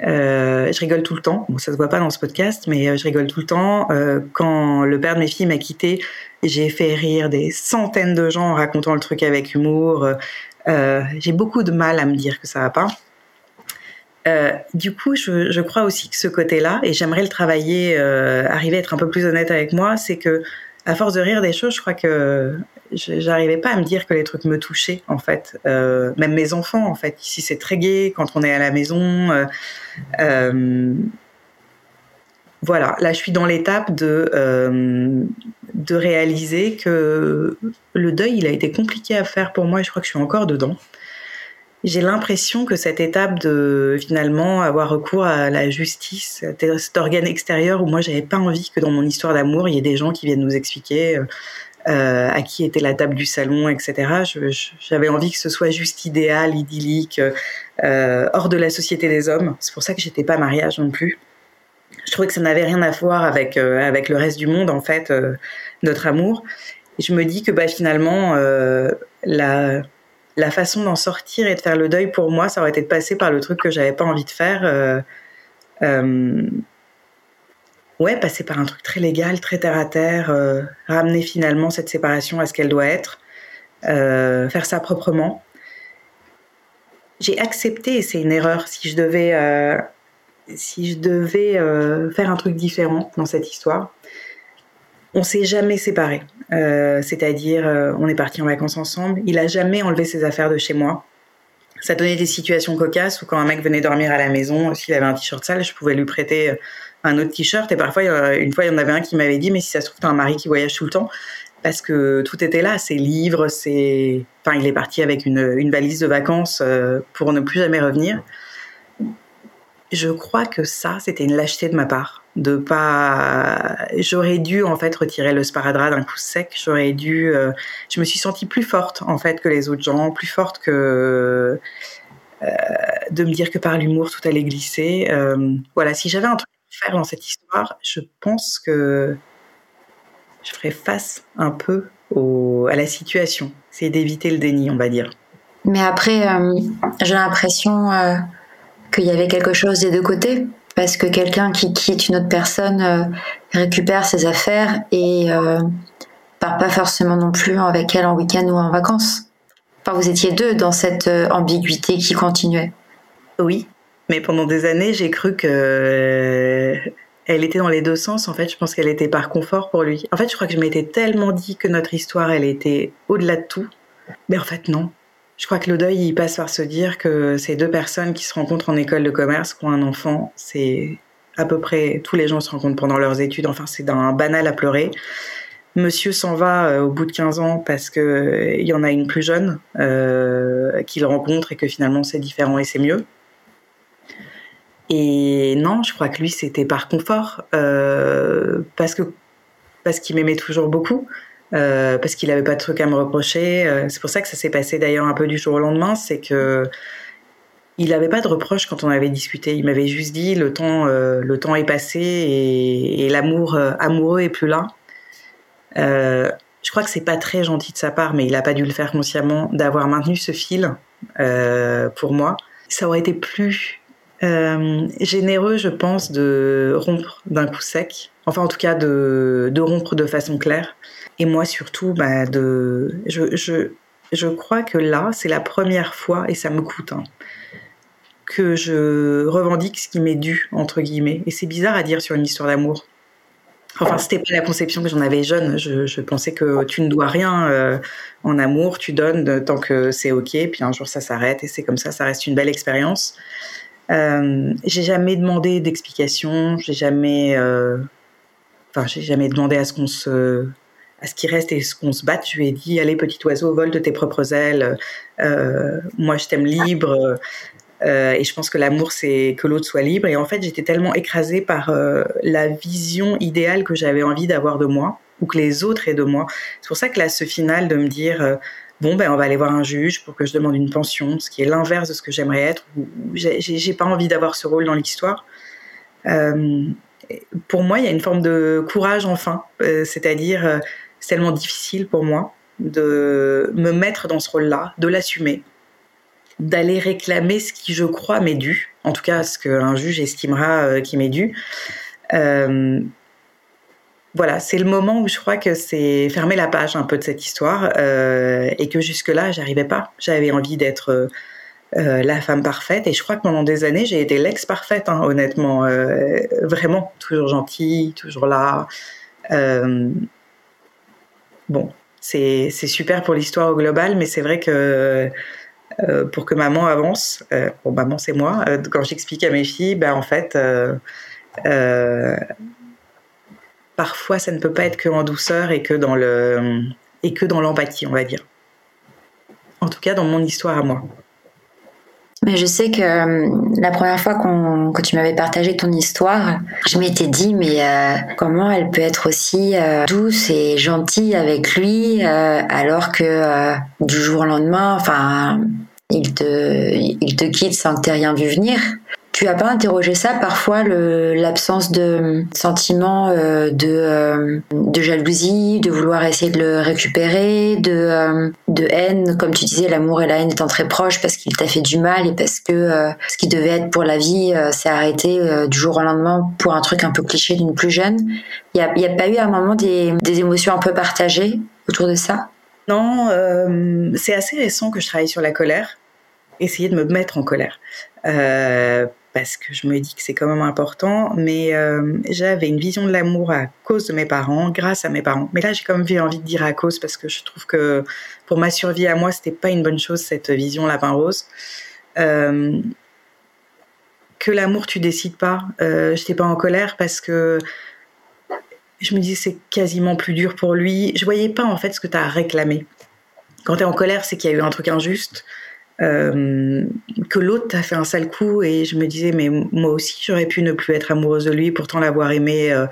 B: Euh, je rigole tout le temps. Bon, ça se voit pas dans ce podcast, mais euh, je rigole tout le temps. Euh, quand le père de mes filles m'a quitté, j'ai fait rire des centaines de gens en racontant le truc avec humour. J'ai beaucoup de mal à me dire que ça va pas. Du coup, je, je, crois aussi que ce côté-là, et j'aimerais le travailler, arriver à être un peu plus honnête avec moi, c'est que à force de rire des choses, je crois que j'arrivais pas à me dire que les trucs me touchaient en fait. Euh, même mes enfants en fait. Ici c'est très gai quand on est à la maison. Euh, euh, voilà, là je suis dans l'étape de de réaliser que le deuil il a été compliqué à faire pour moi et je crois que je suis encore dedans. J'ai l'impression que cette étape de finalement avoir recours à la justice, cet organe extérieur où moi j'avais pas envie que dans mon histoire d'amour il y ait des gens qui viennent nous expliquer euh, à qui était la table du salon, etc. J'avais envie que ce soit juste idéal, idyllique, euh, hors de la société des hommes. C'est pour ça que j'étais pas mariage non plus. Je trouvais que ça n'avait rien à voir avec euh, avec le reste du monde en fait, euh, notre amour. Et je me dis que bah finalement euh, la la façon d'en sortir et de faire le deuil pour moi, ça aurait été de passer par le truc que j'avais pas envie de faire. Euh, ouais, passer par un truc très légal, très terre à terre, euh, ramener finalement cette séparation à ce qu'elle doit être, euh, faire ça proprement. J'ai accepté, et c'est une erreur, si je devais, euh, si je devais faire un truc différent dans cette histoire. On s'est jamais séparés, c'est-à-dire on est parti en vacances ensemble. Il a jamais enlevé ses affaires de chez moi. Ça donnait des situations cocasses où quand un mec venait dormir à la maison, s'il avait un t-shirt sale, je pouvais lui prêter un autre t-shirt. Et parfois, une fois, il y en avait un qui m'avait dit, mais si ça se trouve, t'as un mari qui voyage tout le temps. Parce que tout était là, ses livres, ses... Enfin, il est parti avec une, une valise de vacances euh, pour ne plus jamais revenir. Je crois que ça, c'était une lâcheté de ma part. De pas, j'aurais dû en fait retirer le sparadrap d'un coup sec. J'aurais dû. Euh, je me suis sentie plus forte en fait que les autres gens, plus forte que euh, de me dire que par l'humour tout allait glisser. Voilà, si j'avais un truc faire dans cette histoire, je pense que je ferais face un peu à la situation. C'est d'éviter le déni, on va dire.
A: Mais après, euh, j'ai l'impression euh, qu'il y avait quelque chose des deux côtés. Parce que quelqu'un qui quitte une autre personne euh, récupère ses affaires et part pas forcément non plus avec elle en week-end ou en vacances. Enfin, vous étiez deux dans cette ambiguïté qui continuait.
B: Oui, mais pendant des années, j'ai cru que euh, elle était dans les deux sens. En fait, je pense qu'elle était par confort pour lui. En fait, je crois que je m'étais tellement dit que notre histoire, elle était au-delà de tout. Mais en fait, non. Je crois que le deuil, il passe par se dire que ces deux personnes qui se rencontrent en école de commerce, qui ont un enfant, c'est à peu près tous les gens se rencontrent pendant leurs études. Enfin, c'est d'un banal à pleurer. Monsieur s'en va euh, au bout de 15 ans parce que euh, y en a une plus jeune qu'il rencontre et que finalement c'est différent et c'est mieux. Et non, je crois que lui, c'était par confort, euh, parce que parce qu'il m'aimait toujours beaucoup, euh, parce qu'il n'avait pas de trucs à me reprocher. Euh, c'est pour ça que ça s'est passé d'ailleurs un peu du jour au lendemain, c'est que il n'avait pas de reproches quand on avait discuté. Il m'avait juste dit le temps, le temps est passé et, et l'amour amoureux est plus là. je crois que c'est pas très gentil de sa part, mais il a pas dû le faire consciemment d'avoir maintenu ce fil pour moi. Ça aurait été plus euh, généreux, je pense, de rompre d'un coup sec. Enfin, en tout cas, de, rompre de façon claire. Et moi, surtout, bah, de, je, je, je crois que là, c'est la première fois, et ça me coûte, hein, que je revendique ce qui m'est dû, entre guillemets. Et c'est bizarre à dire sur une histoire d'amour. Enfin, c'était pas la conception que j'en avais jeune. Je, pensais que tu ne dois rien euh, en amour, tu donnes tant que c'est ok, puis un jour ça s'arrête et c'est comme ça, ça reste une belle expérience. Euh, j'ai jamais demandé d'explication, j'ai jamais, euh, j'ai jamais demandé à ce qu'on se, à ce qu'il reste et ce qu'on se batte. Je lui ai dit, allez petit oiseau, vole de tes propres ailes. moi, je t'aime libre. Euh, et je pense que l'amour, c'est que l'autre soit libre. Et en fait, j'étais tellement écrasée par euh, la vision idéale que j'avais envie d'avoir de moi, ou que les autres aient de moi. C'est pour ça que là, ce final de me dire, euh, bon, ben, on va aller voir un juge pour que je demande une pension, ce qui est l'inverse de ce que j'aimerais être. J'ai pas envie d'avoir ce rôle dans l'histoire. pour moi, il y a une forme de courage enfin, c'est-à-dire c'est tellement difficile pour moi de me mettre dans ce rôle-là, de l'assumer, d'aller réclamer ce qui, je crois, m'est dû, en tout cas ce qu'un juge estimera euh, qui m'est dû. Euh, voilà, c'est le moment où je crois que c'est fermer la page un peu de cette histoire euh, et que jusque-là, j'arrivais pas. J'avais envie d'être la femme parfaite et je crois que pendant des années, j'ai été l'ex parfaite, hein, honnêtement, vraiment toujours gentille, toujours là. bon, c'est super pour l'histoire au global, mais c'est vrai que euh, pour que maman avance. Euh, bon, maman, c'est moi. Euh, quand j'explique à mes filles, ben, en fait, parfois, ça ne peut pas être que en douceur et que dans le et que dans l'empathie, on va dire. En tout cas, dans mon histoire à moi.
A: Mais je sais que la première fois que tu m'avais partagé ton histoire, je m'étais dit mais comment elle peut être aussi douce et gentille avec lui alors que du jour au lendemain, enfin il te, il te quitte sans que tu aies rien vu venir. Tu as pas interrogé ça parfois, l'absence de sentiment euh, de, euh, de jalousie, de vouloir essayer de le récupérer, de, euh, de haine, comme tu disais, l'amour et la haine étant très proches parce qu'il t'a fait du mal et parce que ce qui devait être pour la vie s'est arrêté du jour au lendemain pour un truc un peu cliché d'une plus jeune. Il n'y a, a, pas eu à un moment des, des émotions un peu partagées autour de ça?
B: Non, c'est assez récent que je travaille sur la colère essayer de me mettre en colère. Parce que je me dis que c'est quand même important, mais euh, j'avais une vision de l'amour à cause de mes parents, grâce à mes parents. Mais là, j'ai quand même envie de dire à cause parce que je trouve que pour ma survie à moi, c'était pas une bonne chose cette vision lapin rose. Euh, que l'amour, tu décides pas. Euh, j'étais pas en colère parce que je me disais c'est quasiment plus dur pour lui. Je voyais pas en fait ce que tu as réclamé. Quand tu es en colère, c'est qu'il y a eu un truc injuste. Euh, que l'autre t'a fait un sale coup et je me disais mais moi aussi j'aurais pu ne plus être amoureuse de lui pourtant l'avoir aimé euh,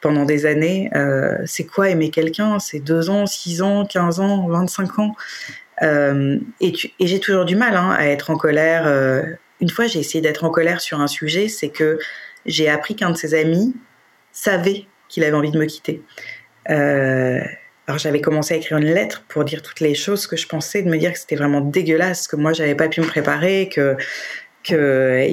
B: pendant des années. Euh, c'est quoi aimer quelqu'un? C'est deux ans six ans quinze ans 25 ans? Et, et j'ai toujours du mal hein, à être en colère une fois j'ai essayé d'être en colère sur un sujet c'est que j'ai appris qu'un de ses amis savait qu'il avait envie de me quitter alors j'avais commencé à écrire une lettre pour dire toutes les choses que je pensais, de me dire que c'était vraiment dégueulasse, que moi j'avais pas pu me préparer, que que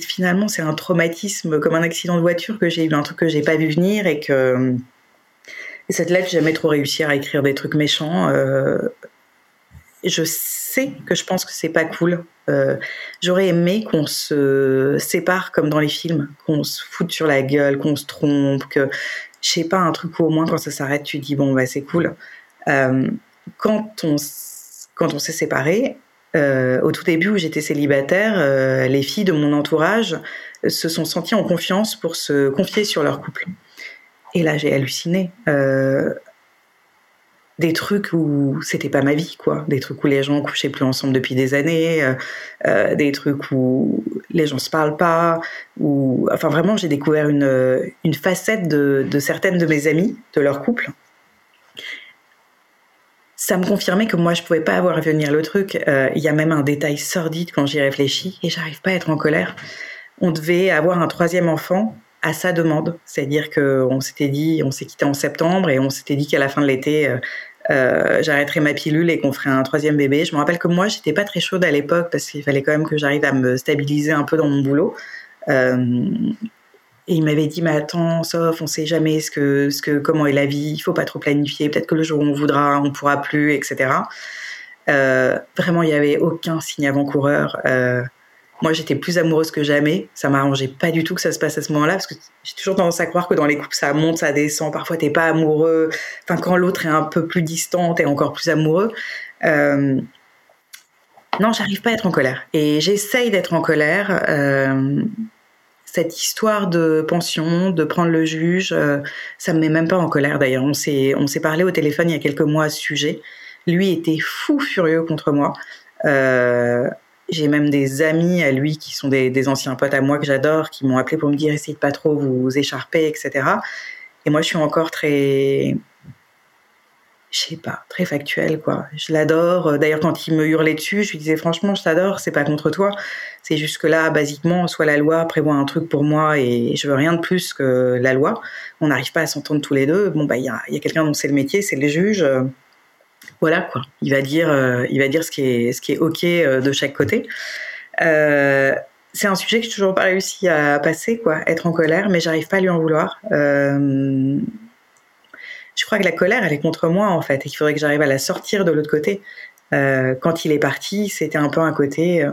B: finalement c'est un traumatisme comme un accident de voiture que j'ai eu un truc que j'ai pas vu venir et que et cette lettre j'ai jamais trop réussi à écrire des trucs méchants. Euh, je sais que je pense que c'est pas cool. Euh, J'aurais aimé qu'on se sépare comme dans les films, qu'on se foute sur la gueule, qu'on se trompe, que je sais pas, un truc où au moins quand ça s'arrête, tu dis bon, bah c'est cool. Euh, quand on, quand on s'est séparés, euh, au tout début où j'étais célibataire, euh, les filles de mon entourage se sont senties en confiance pour se confier sur leur couple. Et là, j'ai halluciné des trucs où c'était pas ma vie, quoi. Des trucs où les gens couchaient plus ensemble depuis des années, euh, euh, des trucs où les gens se parlent pas, ou enfin vraiment j'ai découvert une, une facette de, certaines de mes amies, de leur couple. Ça me confirmait que moi je pouvais pas avoir à venir le truc. Euh, il y a même un détail sordide quand j'y réfléchis et j'arrive pas à être en colère. On devait avoir un troisième enfant à sa demande. C'est-à-dire qu'on s'était dit, on s'est quitté en septembre et on s'était dit qu'à la fin de l'été, euh, euh, j'arrêterais ma pilule et qu'on ferait un troisième bébé. Je me rappelle que moi, j'étais pas très chaude à l'époque parce qu'il fallait quand même que j'arrive à me stabiliser un peu dans mon boulot. Euh, et il m'avait dit, mais attends, sauf, on sait jamais ce que, ce que, comment est la vie, il faut pas trop planifier, peut-être que le jour où on voudra, on pourra plus, etc. vraiment, il y avait aucun signe avant-coureur Moi, j'étais plus amoureuse que jamais. Ça m'arrangeait pas du tout que ça se passe à ce moment-là, parce que j'ai toujours tendance à croire que dans les couples, ça monte, ça descend. Parfois, t'es pas amoureux. Enfin, quand l'autre est un peu plus distant, t'es encore plus amoureux. Euh... Non, j'arrive pas à être en colère. Et j'essaye d'être en colère. Euh... Cette histoire de pension, de prendre le juge, euh, ça me met même pas en colère d'ailleurs. On s'est, on s'est parlé au téléphone il y a quelques mois à ce sujet. Lui était fou furieux contre moi. Euh, j'ai même des amis à lui qui sont des, anciens potes à moi que j'adore, qui m'ont appelé pour me dire essayez de pas trop vous écharper, etc. Et moi, je suis encore très, je sais pas, très factuel quoi. Je l'adore. D'ailleurs, quand il me hurlait dessus, je lui disais franchement, je t'adore. C'est pas contre toi. C'est juste que là, basiquement, soit la loi prévoit un truc pour moi et je veux rien de plus que la loi. On n'arrive pas à s'entendre tous les deux. Bon bah, il y a, y a quelqu'un dont c'est le métier, c'est le juge voilà quoi. Il va dire, euh, il va dire ce qui est, ce qui est ok euh, de chaque côté. Euh, c'est un sujet que j'ai toujours pas réussi à passer, quoi. Être en colère, mais j'arrive pas à lui en vouloir. je crois que la colère, elle est contre moi en fait, et qu'il faudrait que j'arrive à la sortir de l'autre côté. quand il est parti, c'était un peu un côté.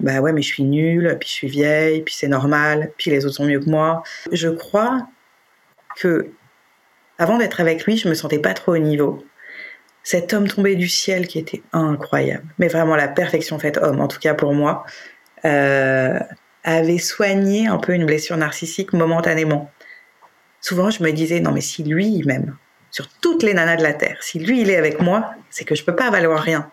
B: bah ouais, mais je suis nulle, puis je suis vieille, puis c'est normal, puis les autres sont mieux que moi. Je crois que avant d'être avec lui, je me sentais pas trop au niveau cet homme tombé du ciel qui était incroyable, mais vraiment la perfection faite homme, en tout cas pour moi, euh, avait soigné un peu une blessure narcissique momentanément. Souvent, je me disais, non mais si lui, m'aime, sur toutes les nanas de la Terre, si lui, il est avec moi, c'est que je peux pas valoir rien.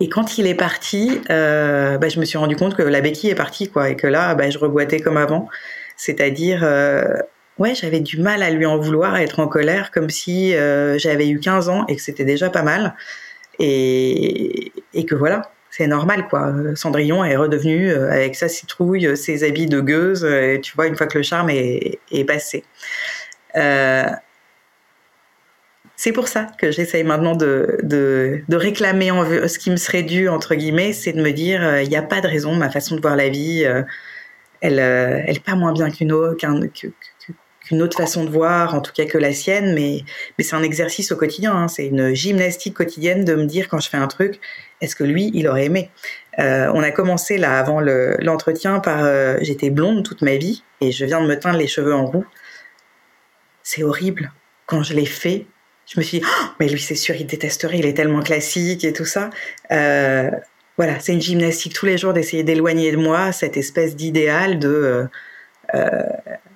B: Et quand il est parti, euh, bah, je me suis rendu compte que la béquille est partie, quoi, et que là, bah, je reboitais comme avant. C'est-à-dire, euh, ouais, j'avais du mal à lui en vouloir, à être en colère, comme si euh, j'avais eu 15 ans et que c'était déjà pas mal. Et, que voilà, c'est normal, quoi. Cendrillon est redevenu euh, avec sa citrouille, ses habits de gueuse, et tu vois, une fois que le charme est, passé. Euh, c'est pour ça que j'essaye maintenant de, réclamer en, ce qui me serait dû, entre guillemets, c'est de me dire, il n'y a pas de raison, ma façon de voir la vie, elle, elle est pas moins bien qu'une autre, qu'une autre façon de voir, en tout cas que la sienne, mais, mais c'est un exercice au quotidien, hein. c'est une gymnastique quotidienne de me dire quand je fais un truc, est-ce que lui, il aurait aimé? Euh, On a commencé là avant l'entretien par euh, j'étais blonde toute ma vie et je viens de me teindre les cheveux en roux. C'est horrible. Quand je l'ai fait, je me suis dit, oh, mais lui c'est sûr, il détesterait, il est tellement classique et tout ça. Euh, voilà, c'est une gymnastique tous les jours d'essayer d'éloigner de moi cette espèce d'idéal de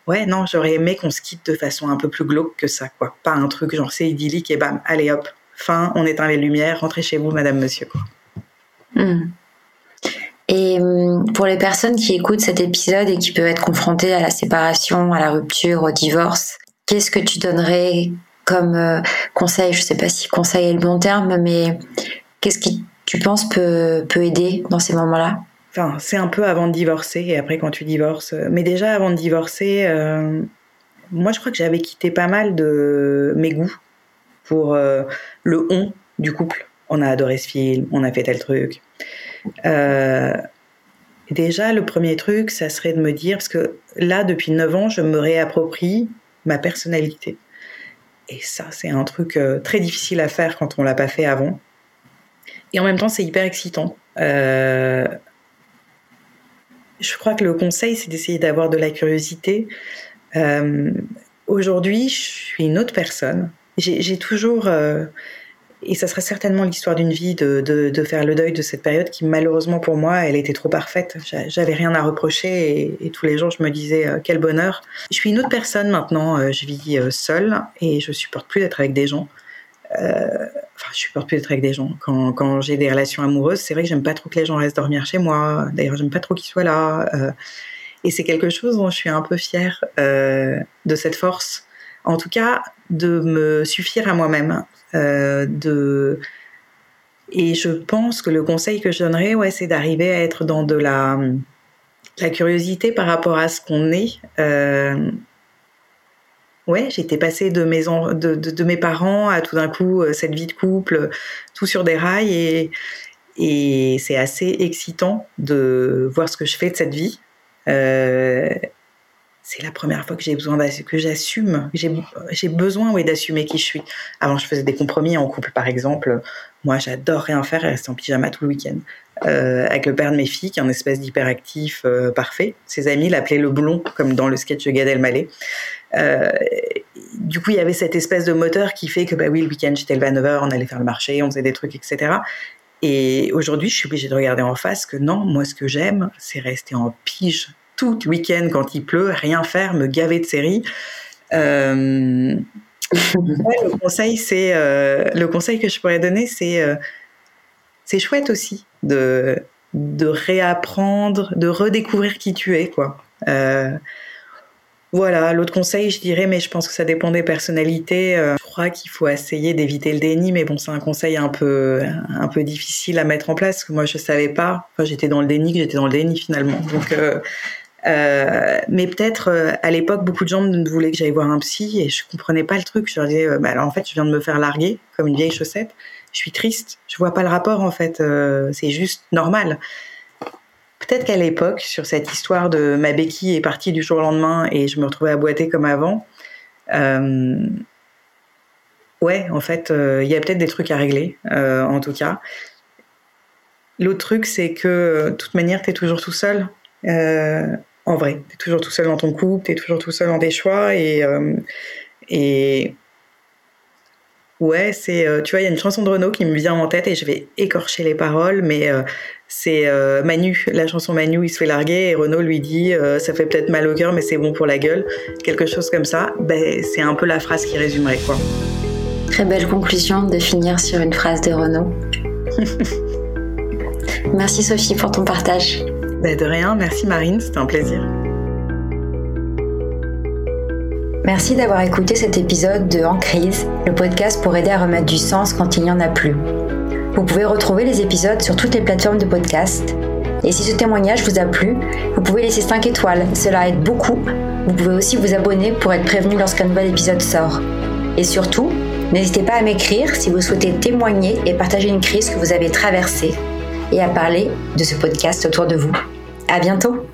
B: ouais, non, j'aurais aimé qu'on se quitte de façon un peu plus glauque que ça, quoi. Pas un truc genre c'est idyllique et bam, allez hop, fin, on éteint les lumières, rentrez chez vous, madame, monsieur.
A: Hmm. Et hum, pour les personnes qui écoutent cet épisode et qui peuvent être confrontées à la séparation, à la rupture, au divorce, qu'est-ce que tu donnerais comme euh, conseil? Je sais pas si conseil est le bon terme, mais qu'est-ce qui tu penses peut, peut aider dans ces moments-là?
B: C'est un peu avant de divorcer et après quand tu divorces. Mais déjà avant de divorcer, euh, moi je crois que j'avais quitté pas mal de mes goûts pour euh, le on du couple. On a adoré ce film, on a fait tel truc. Euh, déjà, le premier truc, ça serait de me dire, parce que là, depuis 9 ans, je me réapproprie ma personnalité. Et ça, c'est un truc très difficile à faire quand on l'a pas fait avant. Et en même temps, c'est hyper excitant. Euh, je crois que le conseil, c'est d'essayer d'avoir de la curiosité. Euh, Aujourd'hui, je suis une autre personne. J'ai toujours, euh, et ça serait certainement l'histoire d'une vie de, faire le deuil de cette période qui, malheureusement pour moi, elle était trop parfaite. J'avais rien à reprocher et, tous les jours, je me disais euh, quel bonheur. Je suis une autre personne maintenant. Je vis seule et je supporte plus d'être avec des gens. Euh, enfin, je supporte plus d'être avec des gens. Quand, j'ai des relations amoureuses, c'est vrai que j'aime pas trop que les gens restent dormir chez moi. D'ailleurs, j'aime pas trop qu'ils soient là. Euh, et c'est quelque chose dont je suis un peu fière euh, de cette force. En tout cas, de me suffire à moi-même. De et je pense que le conseil que je donnerais, ouais, c'est d'arriver à être dans de la, la curiosité par rapport à ce qu'on est. ouais, j'étais passée de mes, de, de, mes parents à tout d'un coup euh, cette vie de couple, tout sur des rails et, et c'est assez excitant de voir ce que je fais de cette vie. Euh, c'est la première fois que j'ai besoin que j'assume. J'ai besoin oui, d'assumer qui je suis. Avant, je faisais des compromis en couple, par exemple. Moi, j'adore rien faire et rester en pyjama tout le week-end. avec le père de mes filles, qui est un espèce d'hyperactif parfait. Ses amis l'appelaient le blond, comme dans le sketch de Gad Elmaleh. Du coup, il y avait cette espèce de moteur qui fait que, bah oui, le week-end, j'étais le à 9h, on allait faire le marché, on faisait des trucs, etc. Et aujourd'hui, je suis obligée de regarder en face que non, moi, ce que j'aime, c'est rester en pige tout week-end quand il pleut, rien faire, me gaver de séries. Euh, le conseil, c'est euh, le conseil que je pourrais donner, c'est euh, c'est chouette aussi de de réapprendre, de redécouvrir qui tu es, quoi. Voilà, l'autre conseil, je dirais, mais je pense que ça dépend des personnalités. Euh, je crois qu'il faut essayer d'éviter le déni, mais bon, c'est un conseil un peu, un peu difficile à mettre en place. Que moi, je savais pas. J'étais dans le déni, que j'étais dans le déni finalement. Donc, euh, euh, mais peut-être à l'époque, beaucoup de gens me voulaient que j'aille voir un psy et je comprenais pas le truc. Je leur disais, bah, en fait, je viens de me faire larguer comme une vieille chaussette. Je suis triste. Je vois pas le rapport en fait. c'est juste normal. Peut-être qu'à l'époque, sur cette histoire de ma béquille est partie du jour au lendemain et je me retrouvais à boiter comme avant, euh, ouais, en fait, euh, il y a peut-être des trucs à régler, euh, en tout cas. L'autre truc, c'est que de toute manière, tu es toujours tout seul. en vrai, tu es toujours tout seul dans ton couple, tu es toujours tout seul dans tes choix et, et Ouais, c'est, euh, tu vois, il y a une chanson de Renaud qui me vient en tête et je vais écorcher les paroles, mais euh, c'est euh, Manu, la chanson Manu, il se fait larguer et Renaud lui dit ça fait peut-être mal au cœur, mais c'est bon pour la gueule, quelque chose comme ça. Ben, c'est un peu la phrase qui résumerait quoi.
A: Très belle conclusion de finir sur une phrase de Renaud. merci Sophie pour ton partage.
B: Ben, de rien, merci Marine, c'était un plaisir.
A: Merci d'avoir écouté cet épisode de En crise, le podcast pour aider à remettre du sens quand il n'y en a plus. Vous pouvez retrouver les épisodes sur toutes les plateformes de podcast. Et si ce témoignage vous a plu, vous pouvez laisser 5 étoiles, cela aide beaucoup. Vous pouvez aussi vous abonner pour être prévenu lorsqu'un nouvel épisode sort. Et surtout, n'hésitez pas à m'écrire si vous souhaitez témoigner et partager une crise que vous avez traversée et à parler de ce podcast autour de vous. À bientôt!